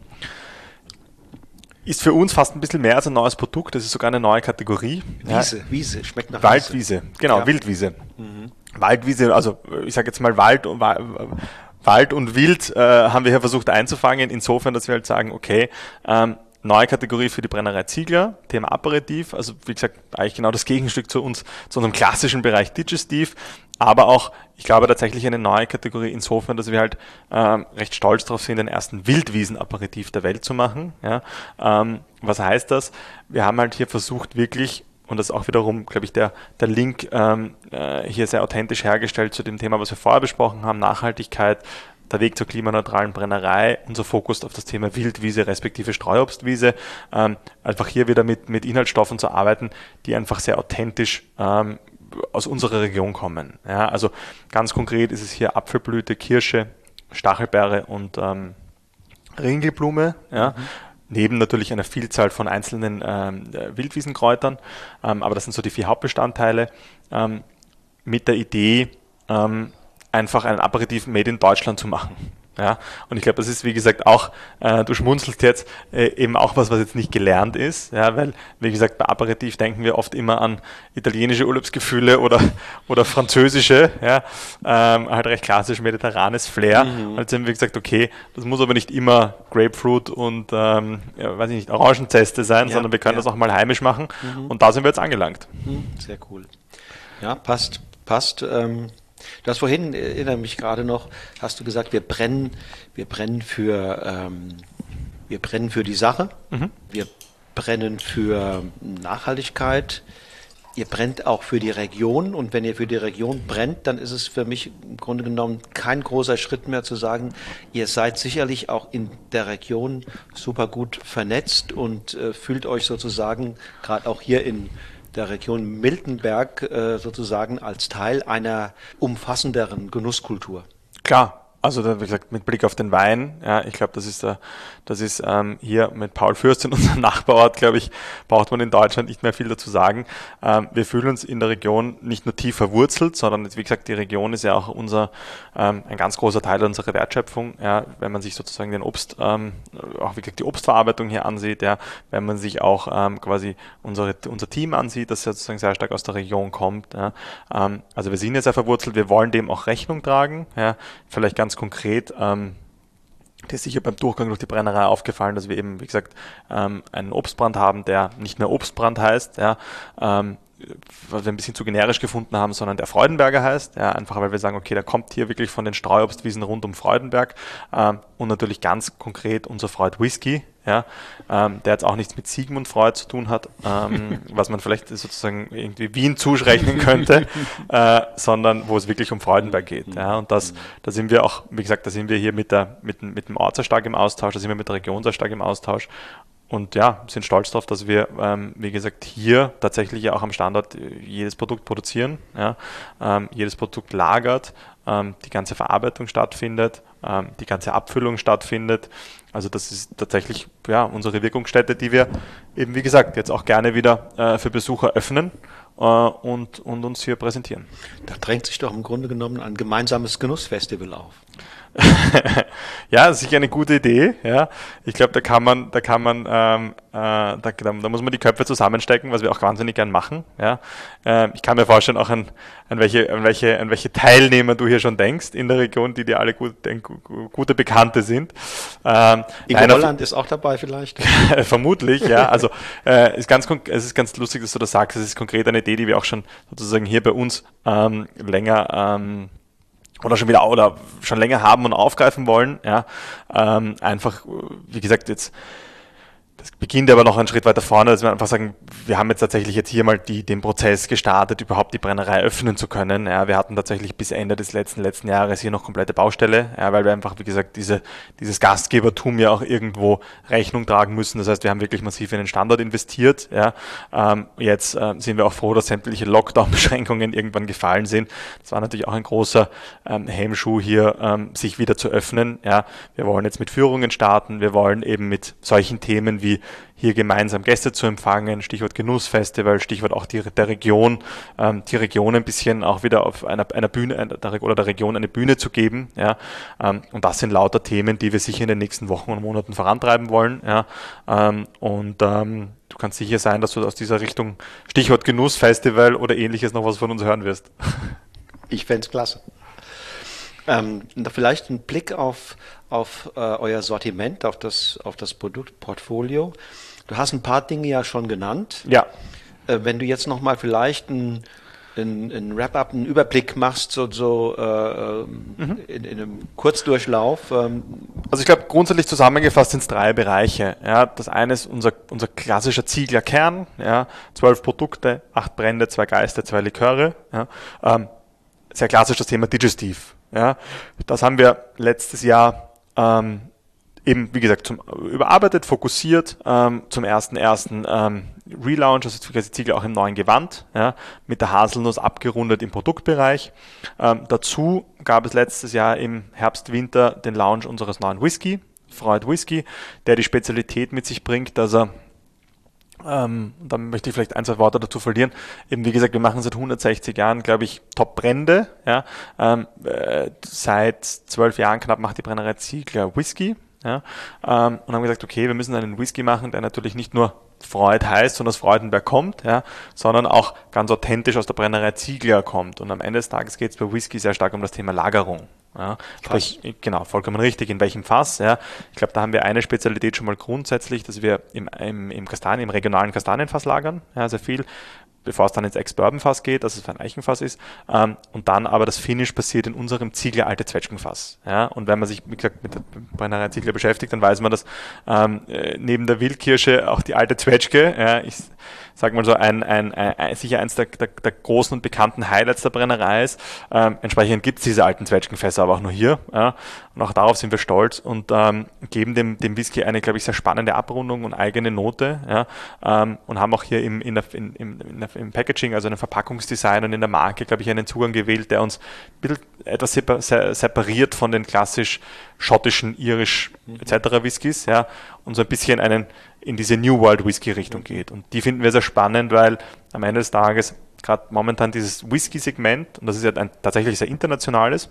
ist für uns fast ein bisschen mehr als ein neues Produkt. Das ist sogar eine neue Kategorie. Wiese, ja. Wiese, schmeckt nach Waldwiese, genau, ja. Wildwiese. Mhm. Waldwiese, also ich sage jetzt mal Wald und Wald und Wild äh, haben wir hier versucht einzufangen, insofern, dass wir halt sagen, okay, ähm, neue Kategorie für die Brennerei Ziegler, Thema Aperitif, also wie gesagt, eigentlich genau das Gegenstück zu uns, zu unserem klassischen Bereich Digestiv, aber auch, ich glaube, tatsächlich eine neue Kategorie insofern, dass wir halt ähm, recht stolz darauf sind, den ersten Wildwiesen-Aperitif der Welt zu machen. Ja. Ähm, was heißt das? Wir haben halt hier versucht, wirklich und das ist auch wiederum, glaube ich, der, der Link ähm, äh, hier sehr authentisch hergestellt zu dem Thema, was wir vorher besprochen haben, Nachhaltigkeit, der Weg zur klimaneutralen Brennerei, unser Fokus auf das Thema Wildwiese respektive Streuobstwiese, ähm, einfach hier wieder mit, mit Inhaltsstoffen zu arbeiten, die einfach sehr authentisch ähm, aus unserer Region kommen. Ja, also ganz konkret ist es hier Apfelblüte, Kirsche, Stachelbeere und ähm, Ringelblume. Ja. Mhm. Neben natürlich einer Vielzahl von einzelnen ähm, Wildwiesenkräutern, ähm, aber das sind so die vier Hauptbestandteile ähm, mit der Idee, ähm, einfach ein Aperitif made in Deutschland zu machen. Ja, und ich glaube, das ist, wie gesagt, auch, äh, du schmunzelst jetzt, äh, eben auch was, was jetzt nicht gelernt ist, ja, weil, wie gesagt, bei Aperitif denken wir oft immer an italienische Urlaubsgefühle oder, oder französische, ja, ähm, halt recht klassisch mediterranes Flair. Mhm. Und jetzt haben wir gesagt, okay, das muss aber nicht immer Grapefruit und, ähm, ja, weiß ich nicht, Orangenzeste sein, ja, sondern wir können ja. das auch mal heimisch machen. Mhm. Und da sind wir jetzt angelangt. Mhm. Sehr cool. Ja, passt, passt. Ähm Du hast vorhin, erinnere mich gerade noch, hast du gesagt, wir brennen, wir brennen für, ähm, wir brennen für die Sache, mhm. wir brennen für Nachhaltigkeit, ihr brennt auch für die Region. Und wenn ihr für die Region brennt, dann ist es für mich im Grunde genommen kein großer Schritt mehr zu sagen, ihr seid sicherlich auch in der Region super gut vernetzt und äh, fühlt euch sozusagen gerade auch hier in der Region Miltenberg äh, sozusagen als Teil einer umfassenderen Genusskultur. Klar, also wie gesagt, mit Blick auf den Wein, ja, ich glaube, das ist, äh, das ist ähm, hier mit Paul Fürst in unserem Nachbarort, glaube ich, braucht man in Deutschland nicht mehr viel dazu sagen. Ähm, wir fühlen uns in der Region nicht nur tief verwurzelt, sondern wie gesagt, die Region ist ja auch unser, ähm, ein ganz großer Teil unserer Wertschöpfung. Ja, wenn man sich sozusagen den Obst, ähm, auch wie gesagt die Obstverarbeitung hier ansieht, ja, wenn man sich auch ähm, quasi unsere, unser Team ansieht, das sozusagen sehr stark aus der Region kommt. Ja. Ähm, also wir sind ja sehr verwurzelt, wir wollen dem auch Rechnung tragen. Ja. Vielleicht ganz ganz konkret, ähm, dir ist sicher beim Durchgang durch die Brennerei aufgefallen, dass wir eben, wie gesagt, ähm, einen Obstbrand haben, der nicht mehr Obstbrand heißt, ja, ähm, was wir ein bisschen zu generisch gefunden haben, sondern der Freudenberger heißt, ja, einfach weil wir sagen, okay, der kommt hier wirklich von den Streuobstwiesen rund um Freudenberg. Ähm, und natürlich ganz konkret unser Freud Whisky, ja, ähm, der jetzt auch nichts mit Sigmund Freud zu tun hat, ähm, was man vielleicht sozusagen irgendwie Wien zuschrechnen könnte, äh, sondern wo es wirklich um Freudenberg geht. Ja, und das, da sind wir auch, wie gesagt, da sind wir hier mit, der, mit, mit dem Ort sehr stark im Austausch, da sind wir mit der Region sehr stark im Austausch und ja, sind stolz darauf, dass wir, ähm, wie gesagt, hier tatsächlich ja auch am Standort äh, jedes Produkt produzieren, ja, ähm, jedes Produkt lagert, ähm, die ganze Verarbeitung stattfindet, ähm, die ganze Abfüllung stattfindet. Also das ist tatsächlich ja, unsere Wirkungsstätte, die wir eben, wie gesagt, jetzt auch gerne wieder äh, für Besucher öffnen äh, und, und uns hier präsentieren. Da drängt sich doch im Grunde genommen ein gemeinsames Genussfestival auf. ja, sicher eine gute Idee. Ja, ich glaube, da kann man, da kann man, ähm, äh, da, da, muss man die Köpfe zusammenstecken, was wir auch wahnsinnig gern machen. Ja, äh, ich kann mir vorstellen, auch an, an welche, an welche, an welche Teilnehmer du hier schon denkst in der Region, die dir alle gut, gute Bekannte sind. Ähm, Ingo Holland ist auch dabei vielleicht. vermutlich, ja. Also äh, ist ganz, es ist ganz lustig, dass du das sagst. Es ist konkret eine Idee, die wir auch schon sozusagen hier bei uns ähm, länger ähm, oder schon wieder oder schon länger haben und aufgreifen wollen. Ja, ähm, einfach, wie gesagt, jetzt das beginnt aber noch einen Schritt weiter vorne, dass wir einfach sagen, wir haben jetzt tatsächlich jetzt hier mal die, den Prozess gestartet, überhaupt die Brennerei öffnen zu können. Ja, wir hatten tatsächlich bis Ende des letzten, letzten Jahres hier noch komplette Baustelle, ja, weil wir einfach, wie gesagt, diese, dieses Gastgebertum ja auch irgendwo Rechnung tragen müssen. Das heißt, wir haben wirklich massiv in den Standort investiert. Ja. Ähm, jetzt äh, sind wir auch froh, dass sämtliche Lockdown-Beschränkungen irgendwann gefallen sind. Das war natürlich auch ein großer ähm, Hemmschuh hier, ähm, sich wieder zu öffnen. Ja. Wir wollen jetzt mit Führungen starten, wir wollen eben mit solchen Themen wie hier gemeinsam Gäste zu empfangen, Stichwort Genussfestival, Stichwort auch die, der Region, ähm, die Region ein bisschen auch wieder auf einer, einer Bühne der, oder der Region eine Bühne zu geben. Ja, ähm, und das sind lauter Themen, die wir sicher in den nächsten Wochen und Monaten vorantreiben wollen. Ja, ähm, und ähm, du kannst sicher sein, dass du aus dieser Richtung Stichwort Genussfestival oder ähnliches noch was von uns hören wirst. Ich fände es klasse. Ähm, vielleicht ein Blick auf, auf äh, euer Sortiment, auf das, auf das Produktportfolio. Du hast ein paar Dinge ja schon genannt. Ja. Äh, wenn du jetzt nochmal vielleicht ein ein, Wrap-up, einen Überblick machst, so, so äh, mhm. in, in, einem Kurzdurchlauf? Ähm. Also ich glaube, grundsätzlich zusammengefasst sind es drei Bereiche. Ja, das eine ist unser, unser klassischer Zieglerkern, ja, zwölf Produkte, acht Brände, zwei Geister, zwei Liköre. Ja, ähm, sehr klassisch das Thema Digestiv. Ja, das haben wir letztes Jahr ähm, eben, wie gesagt, zum, überarbeitet, fokussiert, ähm, zum ersten ersten ähm, Relaunch, also quasi Ziegler auch im neuen Gewand, ja, mit der Haselnuss abgerundet im Produktbereich. Ähm, dazu gab es letztes Jahr im Herbst, Winter den Launch unseres neuen Whisky, Freud Whisky, der die Spezialität mit sich bringt, dass er ähm, dann möchte ich vielleicht ein, zwei Worte dazu verlieren. Eben wie gesagt, wir machen seit 160 Jahren, glaube ich, Top-Brände. Ja? Ähm, äh, seit zwölf Jahren knapp macht die Brennerei Ziegler Whisky. Ja? Ähm, und haben gesagt, okay, wir müssen einen Whisky machen, der natürlich nicht nur Freud heißt und aus Freudenberg kommt, ja, sondern auch ganz authentisch aus der Brennerei Ziegler kommt. Und am Ende des Tages geht es bei Whisky sehr stark um das Thema Lagerung. Ja, sprich, genau, vollkommen richtig, in welchem Fass. Ja. Ich glaube, da haben wir eine Spezialität schon mal grundsätzlich, dass wir im, im, im Kastanien, im regionalen Kastanienfass lagern, ja, sehr viel bevor es dann ins Ex-Bourbon-Fass geht, dass es ein Eichenfass ist. Ähm, und dann aber das Finish passiert in unserem Ziegler alte Zwetschgenfass. Ja? Und wenn man sich, wie gesagt, mit der Brennerei Ziegler beschäftigt, dann weiß man, dass ähm, äh, neben der Wildkirsche auch die alte Zwetschge, ja, ich sag mal so, ein, ein, ein, sicher eins der, der, der, großen und bekannten Highlights der Brennerei ist. Ähm, entsprechend gibt es diese alten Zwetschgenfässer aber auch nur hier. Ja? Und auch darauf sind wir stolz und ähm, geben dem, dem Whisky eine, glaube ich, sehr spannende Abrundung und eigene Note. Ja? Ähm, und haben auch hier im, in der, in, in, der, im Packaging, also in Verpackungsdesign und in der Marke, glaube ich, einen Zugang gewählt, der uns ein bisschen etwas separiert von den klassisch schottischen, irisch etc. Whiskys. Ja? Und so ein bisschen einen in diese New World Whisky Richtung geht. Und die finden wir sehr spannend, weil am Ende des Tages gerade momentan dieses Whisky-Segment, und das ist ja ein tatsächlich sehr internationales,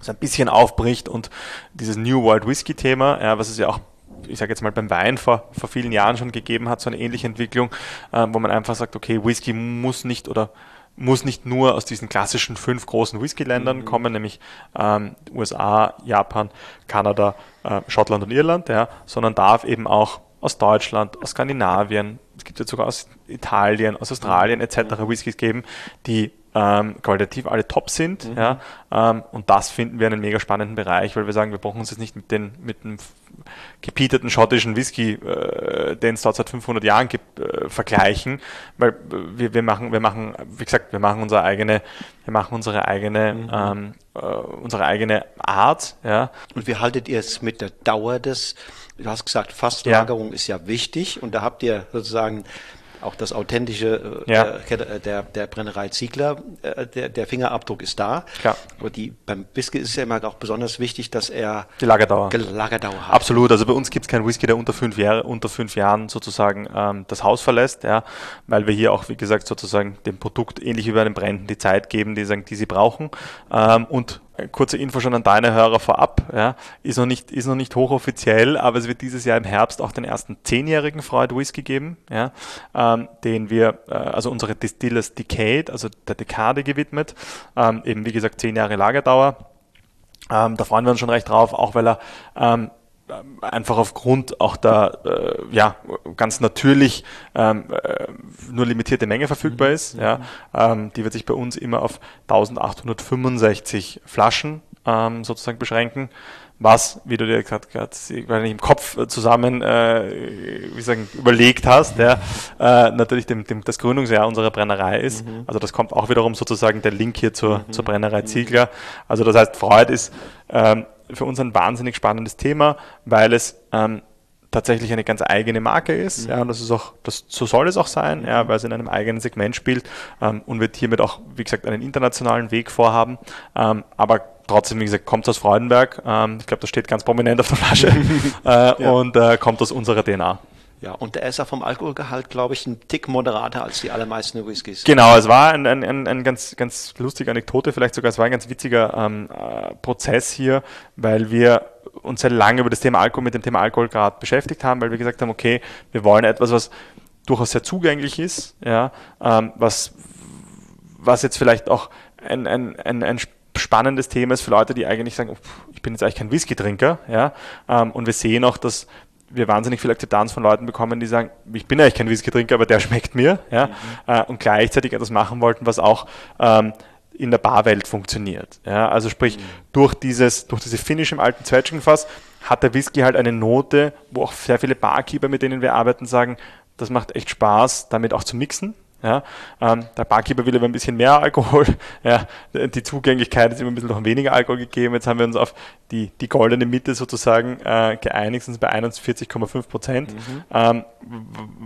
so ein bisschen aufbricht und dieses New World Whisky-Thema, ja, was es ja auch ich sage jetzt mal beim Wein vor, vor vielen Jahren schon gegeben hat, so eine ähnliche Entwicklung, äh, wo man einfach sagt, okay, Whisky muss nicht oder muss nicht nur aus diesen klassischen fünf großen Whisky-Ländern mhm. kommen, nämlich ähm, USA, Japan, Kanada, äh, Schottland und Irland, ja, sondern darf eben auch aus Deutschland, aus Skandinavien, es gibt jetzt sogar aus Italien, aus Australien etc. Mhm. Whiskys geben, die ähm, qualitativ alle top sind. Mhm. Ja, ähm, und das finden wir einen mega spannenden Bereich, weil wir sagen, wir brauchen uns jetzt nicht mit, den, mit dem gepieteten schottischen Whisky, äh, den es dort seit 500 Jahren gibt, äh, vergleichen, weil wir, wir machen, wir machen, wie gesagt, wir machen unsere eigene, wir machen unsere eigene, mhm. ähm, äh, unsere eigene Art. Ja. Und wie haltet ihr es mit der Dauer des du hast gesagt, Fastlagerung ja. ist ja wichtig und da habt ihr sozusagen auch das authentische äh, ja. der, der, der Brennerei Ziegler, äh, der, der Fingerabdruck ist da. Klar. Aber die, beim Whisky ist es ja immer auch besonders wichtig, dass er die Lagerdauer, Lagerdauer hat. Absolut. Also bei uns gibt es keinen Whisky, der unter fünf, Jahre, unter fünf Jahren sozusagen ähm, das Haus verlässt, ja, weil wir hier auch, wie gesagt, sozusagen dem Produkt ähnlich wie bei den Bränden die Zeit geben, die, sagen, die sie brauchen. Ähm, und kurze Info schon an deine Hörer vorab, ja, ist noch nicht, ist noch nicht hochoffiziell, aber es wird dieses Jahr im Herbst auch den ersten zehnjährigen Freud Whisky geben, ja, ähm, den wir, äh, also unsere Distillers Decade, also der Dekade gewidmet, ähm, eben wie gesagt zehn Jahre Lagerdauer. Ähm, da freuen wir uns schon recht drauf, auch weil er ähm, einfach aufgrund auch der äh, ja ganz natürlich ähm, äh, nur limitierte Menge verfügbar mhm. ist. Ja, ähm, die wird sich bei uns immer auf 1865 Flaschen ähm, sozusagen beschränken. Was, wie du dir gerade im Kopf zusammen äh, wie sagen, überlegt hast, ja, äh, natürlich dem, dem, das Gründungsjahr unserer Brennerei ist. Mhm. Also das kommt auch wiederum sozusagen der Link hier zur, mhm. zur Brennerei Ziegler. Also das heißt, Freud ist ähm, für uns ein wahnsinnig spannendes Thema, weil es ähm, tatsächlich eine ganz eigene Marke ist. Mhm. Ja, und das ist auch, das, so soll es auch sein, ja, weil es in einem eigenen Segment spielt ähm, und wird hiermit auch, wie gesagt, einen internationalen Weg vorhaben. Ähm, aber trotzdem, wie gesagt, kommt aus Freudenberg. Ähm, ich glaube, das steht ganz prominent auf der Flasche äh, ja. und äh, kommt aus unserer DNA. Ja, und der ist ja vom Alkoholgehalt, glaube ich, ein Tick moderater als die allermeisten Whiskys. Genau, es war ein, ein, ein, ein ganz, ganz lustige Anekdote, vielleicht sogar, es war ein ganz witziger ähm, äh, Prozess hier, weil wir uns sehr lange über das Thema Alkohol mit dem Thema Alkoholgrad beschäftigt haben, weil wir gesagt haben, okay, wir wollen etwas, was durchaus sehr zugänglich ist, ja, ähm, was, was jetzt vielleicht auch ein, ein, ein, ein spannendes Thema ist für Leute, die eigentlich sagen, oh, ich bin jetzt eigentlich kein Whisky-Trinker, ja, ähm, und wir sehen auch, dass wir wahnsinnig viel Akzeptanz von Leuten bekommen, die sagen, ich bin eigentlich kein Whisky-Trinker, aber der schmeckt mir, ja, mhm. äh, und gleichzeitig etwas machen wollten, was auch ähm, in der Barwelt funktioniert. Ja, also sprich, mhm. durch, dieses, durch diese Finish im alten Zwetschgenfass hat der Whisky halt eine Note, wo auch sehr viele Barkeeper, mit denen wir arbeiten, sagen, das macht echt Spaß, damit auch zu mixen. Ja, ähm, der Barkeeper will aber ein bisschen mehr Alkohol. Ja, die Zugänglichkeit ist immer ein bisschen noch weniger Alkohol gegeben. Jetzt haben wir uns auf die, die goldene Mitte sozusagen äh, geeinigt, sind bei 41,5 Prozent, mhm. ähm,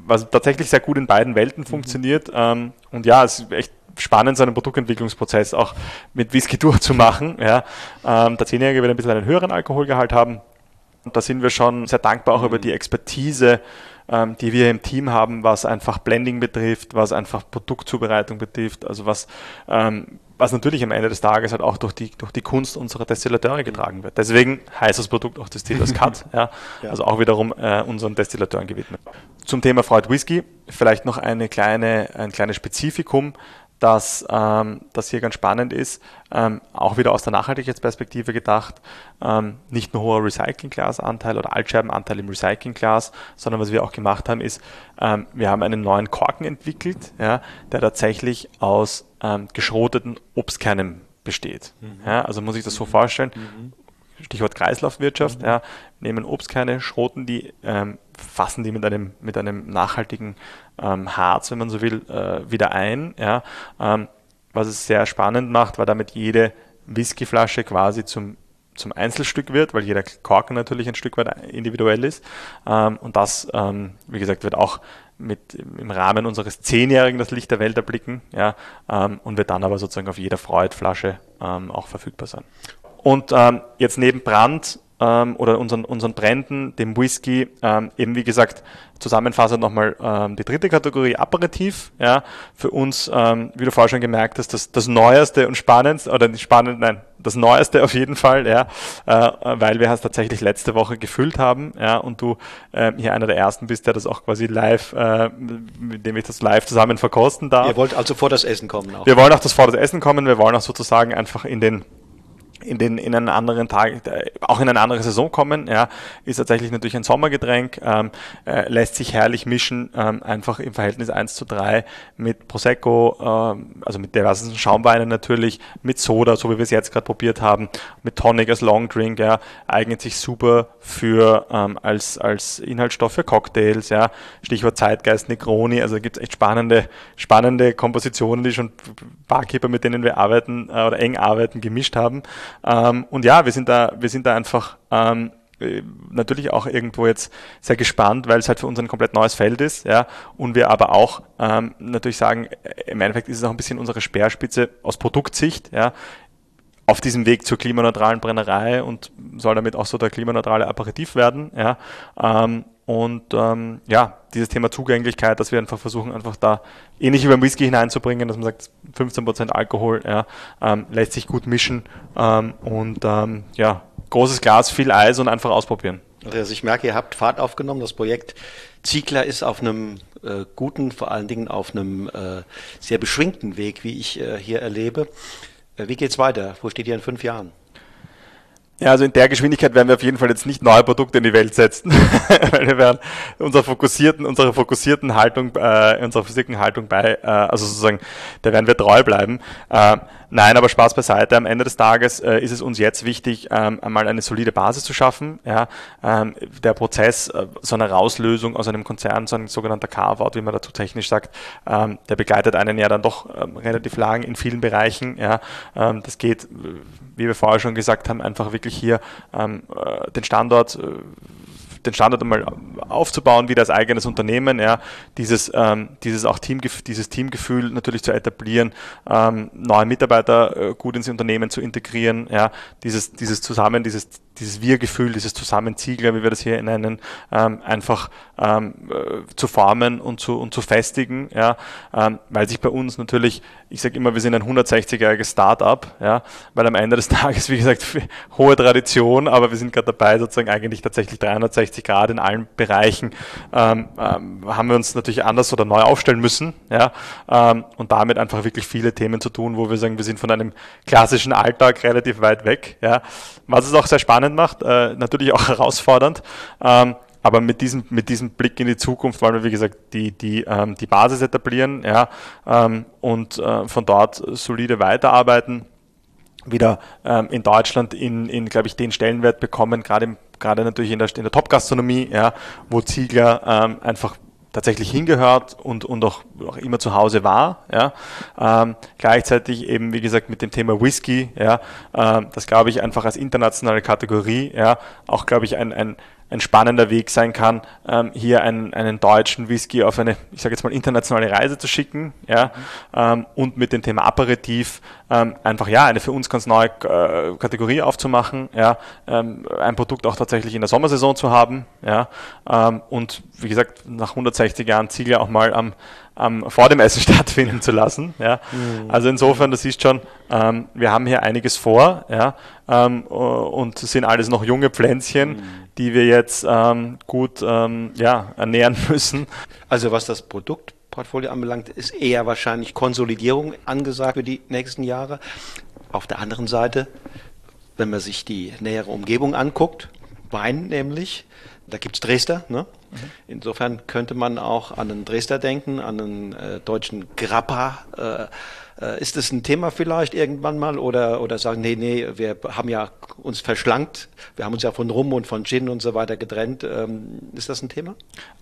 was tatsächlich sehr gut in beiden Welten mhm. funktioniert. Ähm, und ja, es ist echt spannend, so einen Produktentwicklungsprozess auch mit Whisky durchzumachen. Ja. Ähm, der Zehnjährige wird ein bisschen einen höheren Alkoholgehalt haben. Und da sind wir schon sehr dankbar auch mhm. über die Expertise ähm, die wir im Team haben, was einfach Blending betrifft, was einfach Produktzubereitung betrifft, also was, ähm, was natürlich am Ende des Tages halt auch durch die, durch die Kunst unserer Destillateure getragen wird. Deswegen heißt das Produkt auch Distillers Cut, ja, ja. also auch wiederum äh, unseren Destillateuren gewidmet. Zum Thema Freud Whisky vielleicht noch eine kleine, ein kleines Spezifikum dass ähm, das hier ganz spannend ist, ähm, auch wieder aus der Nachhaltigkeitsperspektive gedacht, ähm, nicht nur hoher Recyclingglasanteil oder Altscheibenanteil im Recyclingglas, sondern was wir auch gemacht haben, ist, ähm, wir haben einen neuen Korken entwickelt, ja, der tatsächlich aus ähm, geschroteten Obstkernen besteht. Mhm. Ja, also muss ich das so vorstellen. Mhm. Stichwort Kreislaufwirtschaft, mhm. ja, nehmen Obstkerne, schroten die, ähm, fassen die mit einem, mit einem nachhaltigen ähm, Harz, wenn man so will, äh, wieder ein. Ja. Ähm, was es sehr spannend macht, weil damit jede Whiskyflasche quasi zum, zum Einzelstück wird, weil jeder Korken natürlich ein Stück weit individuell ist. Ähm, und das, ähm, wie gesagt, wird auch mit, im Rahmen unseres Zehnjährigen das Licht der Welt erblicken ja, ähm, und wird dann aber sozusagen auf jeder Freud-Flasche ähm, auch verfügbar sein. Und jetzt neben Brand ähm, oder unseren, unseren Bränden, dem Whisky, ähm, eben wie gesagt, zusammenfassend nochmal ähm, die dritte Kategorie Aperitif. Ja, für uns, ähm, wie du vorher schon gemerkt hast, das, das Neueste und Spannendste, oder nicht spannend, nein, das Neueste auf jeden Fall, ja, äh, weil wir es tatsächlich letzte Woche gefüllt haben, ja, und du äh, hier einer der ersten bist, der das auch quasi live, äh, mit dem ich das live zusammen verkosten darf. Ihr wollt also vor das Essen kommen auch. Wir wollen auch das vor das Essen kommen, wir wollen auch sozusagen einfach in den in, den, in einen anderen Tag, äh, auch in eine andere Saison kommen. Ja, ist tatsächlich natürlich ein Sommergetränk, ähm, äh, lässt sich herrlich mischen, ähm, einfach im Verhältnis 1 zu 3 mit Prosecco, ähm, also mit diversen Schaumweinen natürlich, mit Soda, so wie wir es jetzt gerade probiert haben, mit Tonic als Long Drink, ja, eignet sich super für ähm, als, als Inhaltsstoff für Cocktails, ja, Stichwort Zeitgeist, Negroni, also gibt es echt spannende, spannende Kompositionen, die schon Barkeeper, mit denen wir arbeiten äh, oder eng arbeiten, gemischt haben. Ähm, und ja, wir sind da, wir sind da einfach ähm, äh, natürlich auch irgendwo jetzt sehr gespannt, weil es halt für uns ein komplett neues Feld ist, ja, und wir aber auch ähm, natürlich sagen, im Endeffekt ist es auch ein bisschen unsere Speerspitze aus Produktsicht, ja, auf diesem Weg zur klimaneutralen Brennerei und soll damit auch so der klimaneutrale Aperitif werden, ja, ähm, und ähm, ja, dieses Thema Zugänglichkeit, dass wir einfach versuchen, einfach da ähnlich wie beim Whisky hineinzubringen, dass man sagt, 15% Alkohol ja, ähm, lässt sich gut mischen ähm, und ähm, ja, großes Glas, viel Eis und einfach ausprobieren. Also ich merke, ihr habt Fahrt aufgenommen. Das Projekt Ziegler ist auf einem äh, guten, vor allen Dingen auf einem äh, sehr beschwingten Weg, wie ich äh, hier erlebe. Äh, wie geht's weiter? Wo steht ihr in fünf Jahren? Ja, also in der Geschwindigkeit werden wir auf jeden Fall jetzt nicht neue Produkte in die Welt setzen, weil wir werden unserer fokussierten, unserer fokussierten Haltung, äh, unserer physischen Haltung bei, äh, also sozusagen, der werden wir treu bleiben. Äh, nein, aber Spaß beiseite. Am Ende des Tages äh, ist es uns jetzt wichtig, ähm, einmal eine solide Basis zu schaffen. Ja, ähm, der Prozess, äh, so eine Rauslösung aus einem Konzern, so ein sogenannter Carve-out, wie man dazu technisch sagt, ähm, der begleitet einen ja dann doch ähm, relativ lang in vielen Bereichen. Ja, ähm, das geht wie wir vorher schon gesagt haben, einfach wirklich hier ähm, äh, den Standort äh, den Standort einmal aufzubauen, wieder als eigenes Unternehmen, ja, dieses, ähm, dieses auch Team, dieses Teamgefühl natürlich zu etablieren, ähm, neue Mitarbeiter äh, gut ins Unternehmen zu integrieren, ja, dieses, dieses Zusammen, dieses dieses Wir-Gefühl, dieses Zusammenziegler, wie wir das hier nennen, ähm, einfach ähm, äh, zu formen und zu, und zu festigen, ja, ähm, weil sich bei uns natürlich, ich sage immer, wir sind ein 160-jähriges Start-up, ja, weil am Ende des Tages, wie gesagt, hohe Tradition, aber wir sind gerade dabei, sozusagen eigentlich tatsächlich 360 Grad in allen Bereichen, ähm, ähm, haben wir uns natürlich anders oder neu aufstellen müssen, ja, ähm, und damit einfach wirklich viele Themen zu tun, wo wir sagen, wir sind von einem klassischen Alltag relativ weit weg, ja, was es auch sehr spannend macht, äh, natürlich auch herausfordernd, ähm, aber mit diesem, mit diesem Blick in die Zukunft wollen wir, wie gesagt, die, die, ähm, die Basis etablieren ja, ähm, und äh, von dort solide weiterarbeiten. Wieder ähm, in Deutschland in, in glaube ich, den Stellenwert bekommen, gerade gerade natürlich in der, in der Top-Gastronomie, ja, wo Ziegler ähm, einfach tatsächlich hingehört und, und auch, auch immer zu Hause war. Ja. Ähm, gleichzeitig eben, wie gesagt, mit dem Thema Whisky, ja, ähm, das glaube ich einfach als internationale Kategorie, ja, auch glaube ich ein, ein, ein spannender Weg sein kann, ähm, hier einen, einen deutschen Whisky auf eine, ich sage jetzt mal, internationale Reise zu schicken, ja, mhm. ähm, und mit dem Thema Aperitif ähm, einfach ja eine für uns ganz neue äh, Kategorie aufzumachen, ja, ähm, ein Produkt auch tatsächlich in der Sommersaison zu haben, ja, ähm, und wie gesagt nach 160 Jahren Ziegler auch mal am ähm, vor dem Essen stattfinden zu lassen. Ja. Mhm. Also insofern, das ist schon, ähm, wir haben hier einiges vor ja, ähm, und sind alles noch junge Pflänzchen, mhm. die wir jetzt ähm, gut ähm, ja, ernähren müssen. Also was das Produktportfolio anbelangt, ist eher wahrscheinlich Konsolidierung angesagt für die nächsten Jahre. Auf der anderen Seite, wenn man sich die nähere Umgebung anguckt, Wein nämlich, da gibt es Dresder. Ne? Insofern könnte man auch an einen Dresder denken, an einen äh, deutschen Grappa. Äh, äh, ist das ein Thema vielleicht irgendwann mal oder, oder sagen, nee, nee, wir haben ja uns verschlankt, wir haben uns ja von Rum und von Gin und so weiter getrennt. Ähm, ist das ein Thema?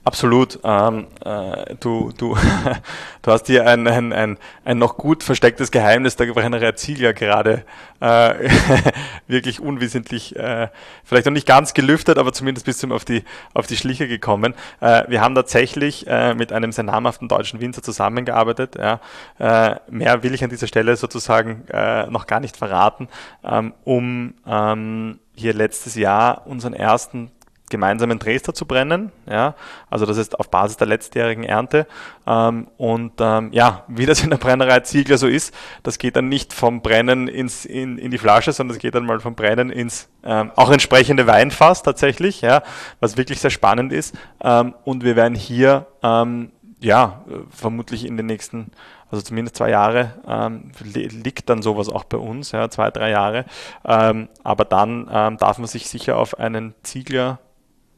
Absolut. Ähm, äh, du, du, du hast hier ein, ein, ein, ein noch gut verstecktes Geheimnis der Brennerei Ziegler gerade äh, wirklich unwissentlich, äh, vielleicht noch nicht ganz gelüftet, aber zumindest bis zum auf die, auf die Schliche gekommen. Äh, wir haben tatsächlich äh, mit einem sehr namhaften deutschen Winzer zusammengearbeitet. Ja. Äh, mehr will ich an dieser Stelle sozusagen äh, noch gar nicht verraten, ähm, um ähm, hier letztes Jahr unseren ersten gemeinsamen Dresder zu brennen. Ja, also das ist auf Basis der letztjährigen Ernte. Ähm, und ähm, ja, wie das in der Brennerei Ziegler so ist, das geht dann nicht vom Brennen ins, in, in die Flasche, sondern das geht dann mal vom Brennen ins ähm, auch entsprechende Weinfass tatsächlich, ja, was wirklich sehr spannend ist. Ähm, und wir werden hier ähm, ja vermutlich in den nächsten also zumindest zwei Jahre ähm, liegt dann sowas auch bei uns, ja, zwei, drei Jahre. Ähm, aber dann ähm, darf man sich sicher auf einen Ziegler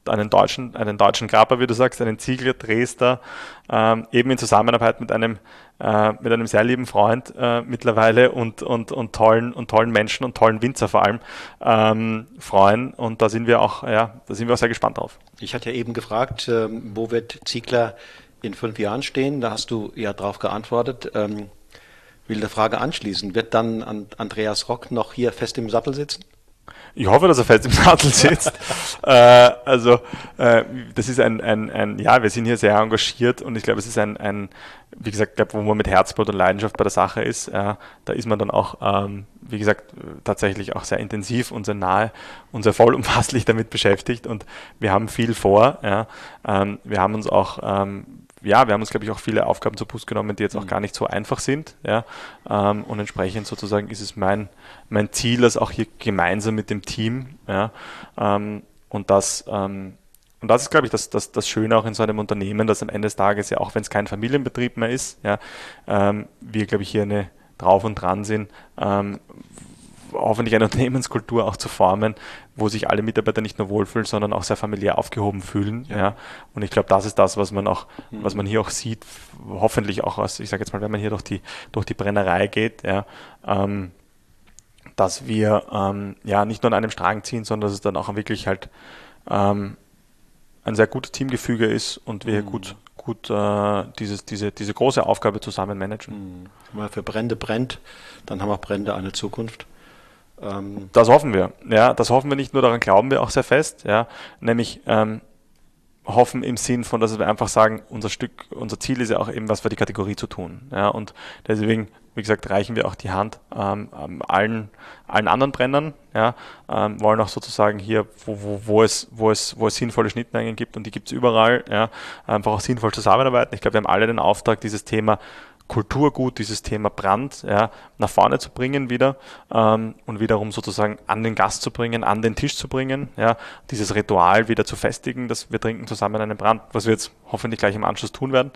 einen deutschen, einen deutschen Grapper, wie du sagst, einen Ziegler, Dresder, ähm, eben in Zusammenarbeit mit einem, äh, mit einem sehr lieben Freund äh, mittlerweile und, und, und, tollen, und tollen Menschen und tollen Winzer vor allem ähm, freuen. Und da sind wir auch, ja, da sind wir auch sehr gespannt drauf. Ich hatte ja eben gefragt, ähm, wo wird Ziegler in fünf Jahren stehen? Da hast du ja darauf geantwortet. Ähm, will der Frage anschließen. Wird dann Andreas Rock noch hier fest im Sattel sitzen? Ich hoffe, dass er fest im Sattel sitzt. äh, also äh, das ist ein, ein, ein, ja, wir sind hier sehr engagiert und ich glaube, es ist ein, ein wie gesagt, glaub, wo man mit Herzblut und Leidenschaft bei der Sache ist, äh, da ist man dann auch, ähm, wie gesagt, tatsächlich auch sehr intensiv und sehr nahe und sehr vollumfasslich damit beschäftigt und wir haben viel vor. Ja. Ähm, wir haben uns auch ähm, ja, wir haben uns, glaube ich, auch viele Aufgaben zur Brust genommen, die jetzt auch mhm. gar nicht so einfach sind. Ja? Ähm, und entsprechend sozusagen ist es mein, mein Ziel, das auch hier gemeinsam mit dem Team. Ja? Ähm, und das, ähm, und das ist, glaube ich, das, das, das Schöne auch in so einem Unternehmen, dass am Ende des Tages ja, auch wenn es kein Familienbetrieb mehr ist, ja, ähm, wir, glaube ich, hier eine drauf und dran sind, ähm, hoffentlich eine Unternehmenskultur auch zu formen, wo sich alle Mitarbeiter nicht nur wohlfühlen, sondern auch sehr familiär aufgehoben fühlen. Ja. ja. Und ich glaube, das ist das, was man auch, mhm. was man hier auch sieht, hoffentlich auch aus, ich sage jetzt mal, wenn man hier durch die, durch die Brennerei geht, ja, ähm, dass wir ähm, ja nicht nur an einem Strang ziehen, sondern dass es dann auch wirklich halt ähm, ein sehr gutes Teamgefüge ist und wir mhm. gut, gut äh, dieses, diese, diese große Aufgabe zusammen managen. Mhm. Wenn man für Brände brennt, dann haben auch Brände eine Zukunft. Ähm das hoffen wir. Ja, das hoffen wir nicht nur, daran glauben wir auch sehr fest. Ja, nämlich ähm, hoffen im Sinn von, dass wir einfach sagen, unser Stück, unser Ziel ist ja auch eben, was für die Kategorie zu tun. Ja, und deswegen, wie gesagt, reichen wir auch die Hand ähm, allen, allen anderen Brennern, ja, ähm, wollen auch sozusagen hier, wo, wo, wo, es, wo, es, wo es sinnvolle Schnittmengen gibt und die gibt es überall, ja, einfach auch sinnvoll zusammenarbeiten. Ich glaube, wir haben alle den Auftrag, dieses Thema Kulturgut, dieses Thema Brand ja, nach vorne zu bringen wieder ähm, und wiederum sozusagen an den Gast zu bringen, an den Tisch zu bringen, ja, dieses Ritual wieder zu festigen, dass wir trinken zusammen einen Brand, was wir jetzt hoffentlich gleich im Anschluss tun werden.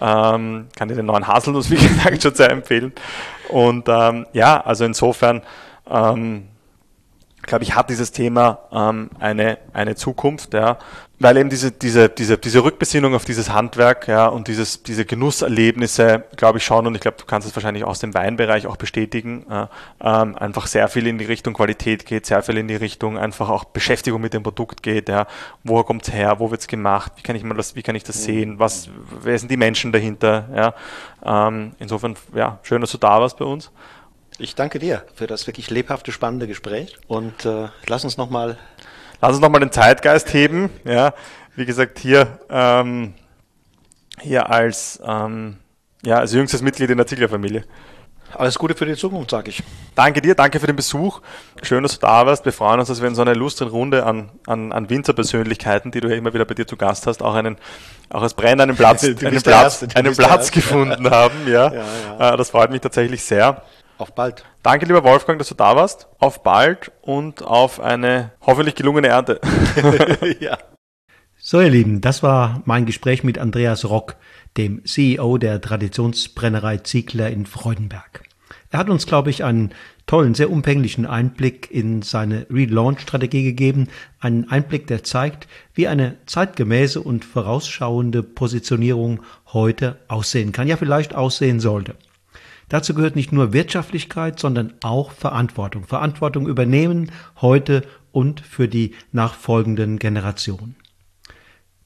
Ähm, kann dir den neuen Haselnuss, wie gesagt, schon sehr empfehlen. Und ähm, ja, also insofern ähm, glaube ich, hat dieses Thema ähm, eine, eine Zukunft, ja, weil eben diese, diese, diese, diese Rückbesinnung auf dieses Handwerk ja, und dieses, diese Genusserlebnisse, glaube ich schon, und ich glaube, du kannst es wahrscheinlich aus dem Weinbereich auch bestätigen, äh, ähm, einfach sehr viel in die Richtung Qualität geht, sehr viel in die Richtung einfach auch Beschäftigung mit dem Produkt geht, ja, woher kommt es her, wo wird es gemacht, wie kann ich mal das, wie kann ich das sehen, was, wer sind die Menschen dahinter, ja, ähm, insofern, ja, schön, dass du da warst bei uns. Ich danke dir für das wirklich lebhafte, spannende Gespräch und äh, lass uns nochmal. Lass uns nochmal den Zeitgeist heben. Ja, wie gesagt, hier, ähm, hier als, ähm, ja, als jüngstes Mitglied in der Ziegler-Familie. Alles Gute für die Zukunft, sage ich. Danke dir, danke für den Besuch. Schön, dass du da warst. Wir freuen uns, dass wir in so einer illustren Runde an, an, an Winzerpersönlichkeiten, die du ja immer wieder bei dir zu Gast hast, auch einen, auch als Brenner einen Platz, einen Platz, Erste, einen Platz gefunden haben. Ja, ja, ja. Äh, das freut mich tatsächlich sehr. Auf bald. Danke, lieber Wolfgang, dass du da warst. Auf bald und auf eine hoffentlich gelungene Ernte. ja. So, ihr Lieben, das war mein Gespräch mit Andreas Rock, dem CEO der Traditionsbrennerei Ziegler in Freudenberg. Er hat uns, glaube ich, einen tollen, sehr umfänglichen Einblick in seine Relaunch-Strategie gegeben. Einen Einblick, der zeigt, wie eine zeitgemäße und vorausschauende Positionierung heute aussehen kann. Ja, vielleicht aussehen sollte. Dazu gehört nicht nur Wirtschaftlichkeit, sondern auch Verantwortung. Verantwortung übernehmen heute und für die nachfolgenden Generationen.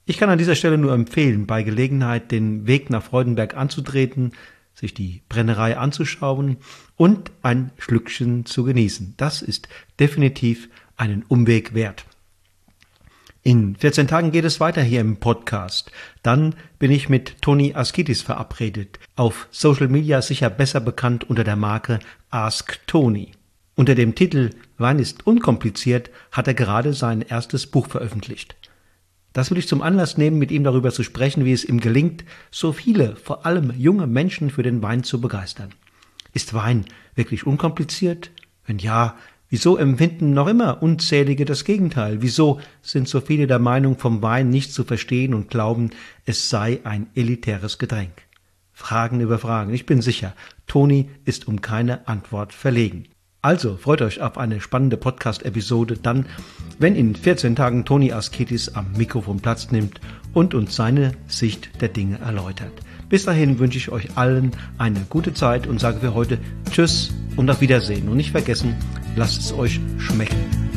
Ich kann an dieser Stelle nur empfehlen, bei Gelegenheit den Weg nach Freudenberg anzutreten, sich die Brennerei anzuschauen und ein Schlückchen zu genießen. Das ist definitiv einen Umweg wert. In 14 Tagen geht es weiter hier im Podcast. Dann bin ich mit Toni Askitis verabredet, auf Social Media sicher besser bekannt unter der Marke Ask Tony. Unter dem Titel Wein ist unkompliziert hat er gerade sein erstes Buch veröffentlicht. Das will ich zum Anlass nehmen, mit ihm darüber zu sprechen, wie es ihm gelingt, so viele, vor allem junge Menschen für den Wein zu begeistern. Ist Wein wirklich unkompliziert? Wenn ja, Wieso empfinden noch immer unzählige das Gegenteil? Wieso sind so viele der Meinung, vom Wein nicht zu verstehen und glauben, es sei ein elitäres Getränk? Fragen über Fragen. Ich bin sicher, Toni ist um keine Antwort verlegen. Also freut euch auf eine spannende Podcast-Episode dann, wenn in 14 Tagen Toni Asketis am Mikrofon Platz nimmt und uns seine Sicht der Dinge erläutert. Bis dahin wünsche ich euch allen eine gute Zeit und sage für heute Tschüss und auf Wiedersehen. Und nicht vergessen, lasst es euch schmecken.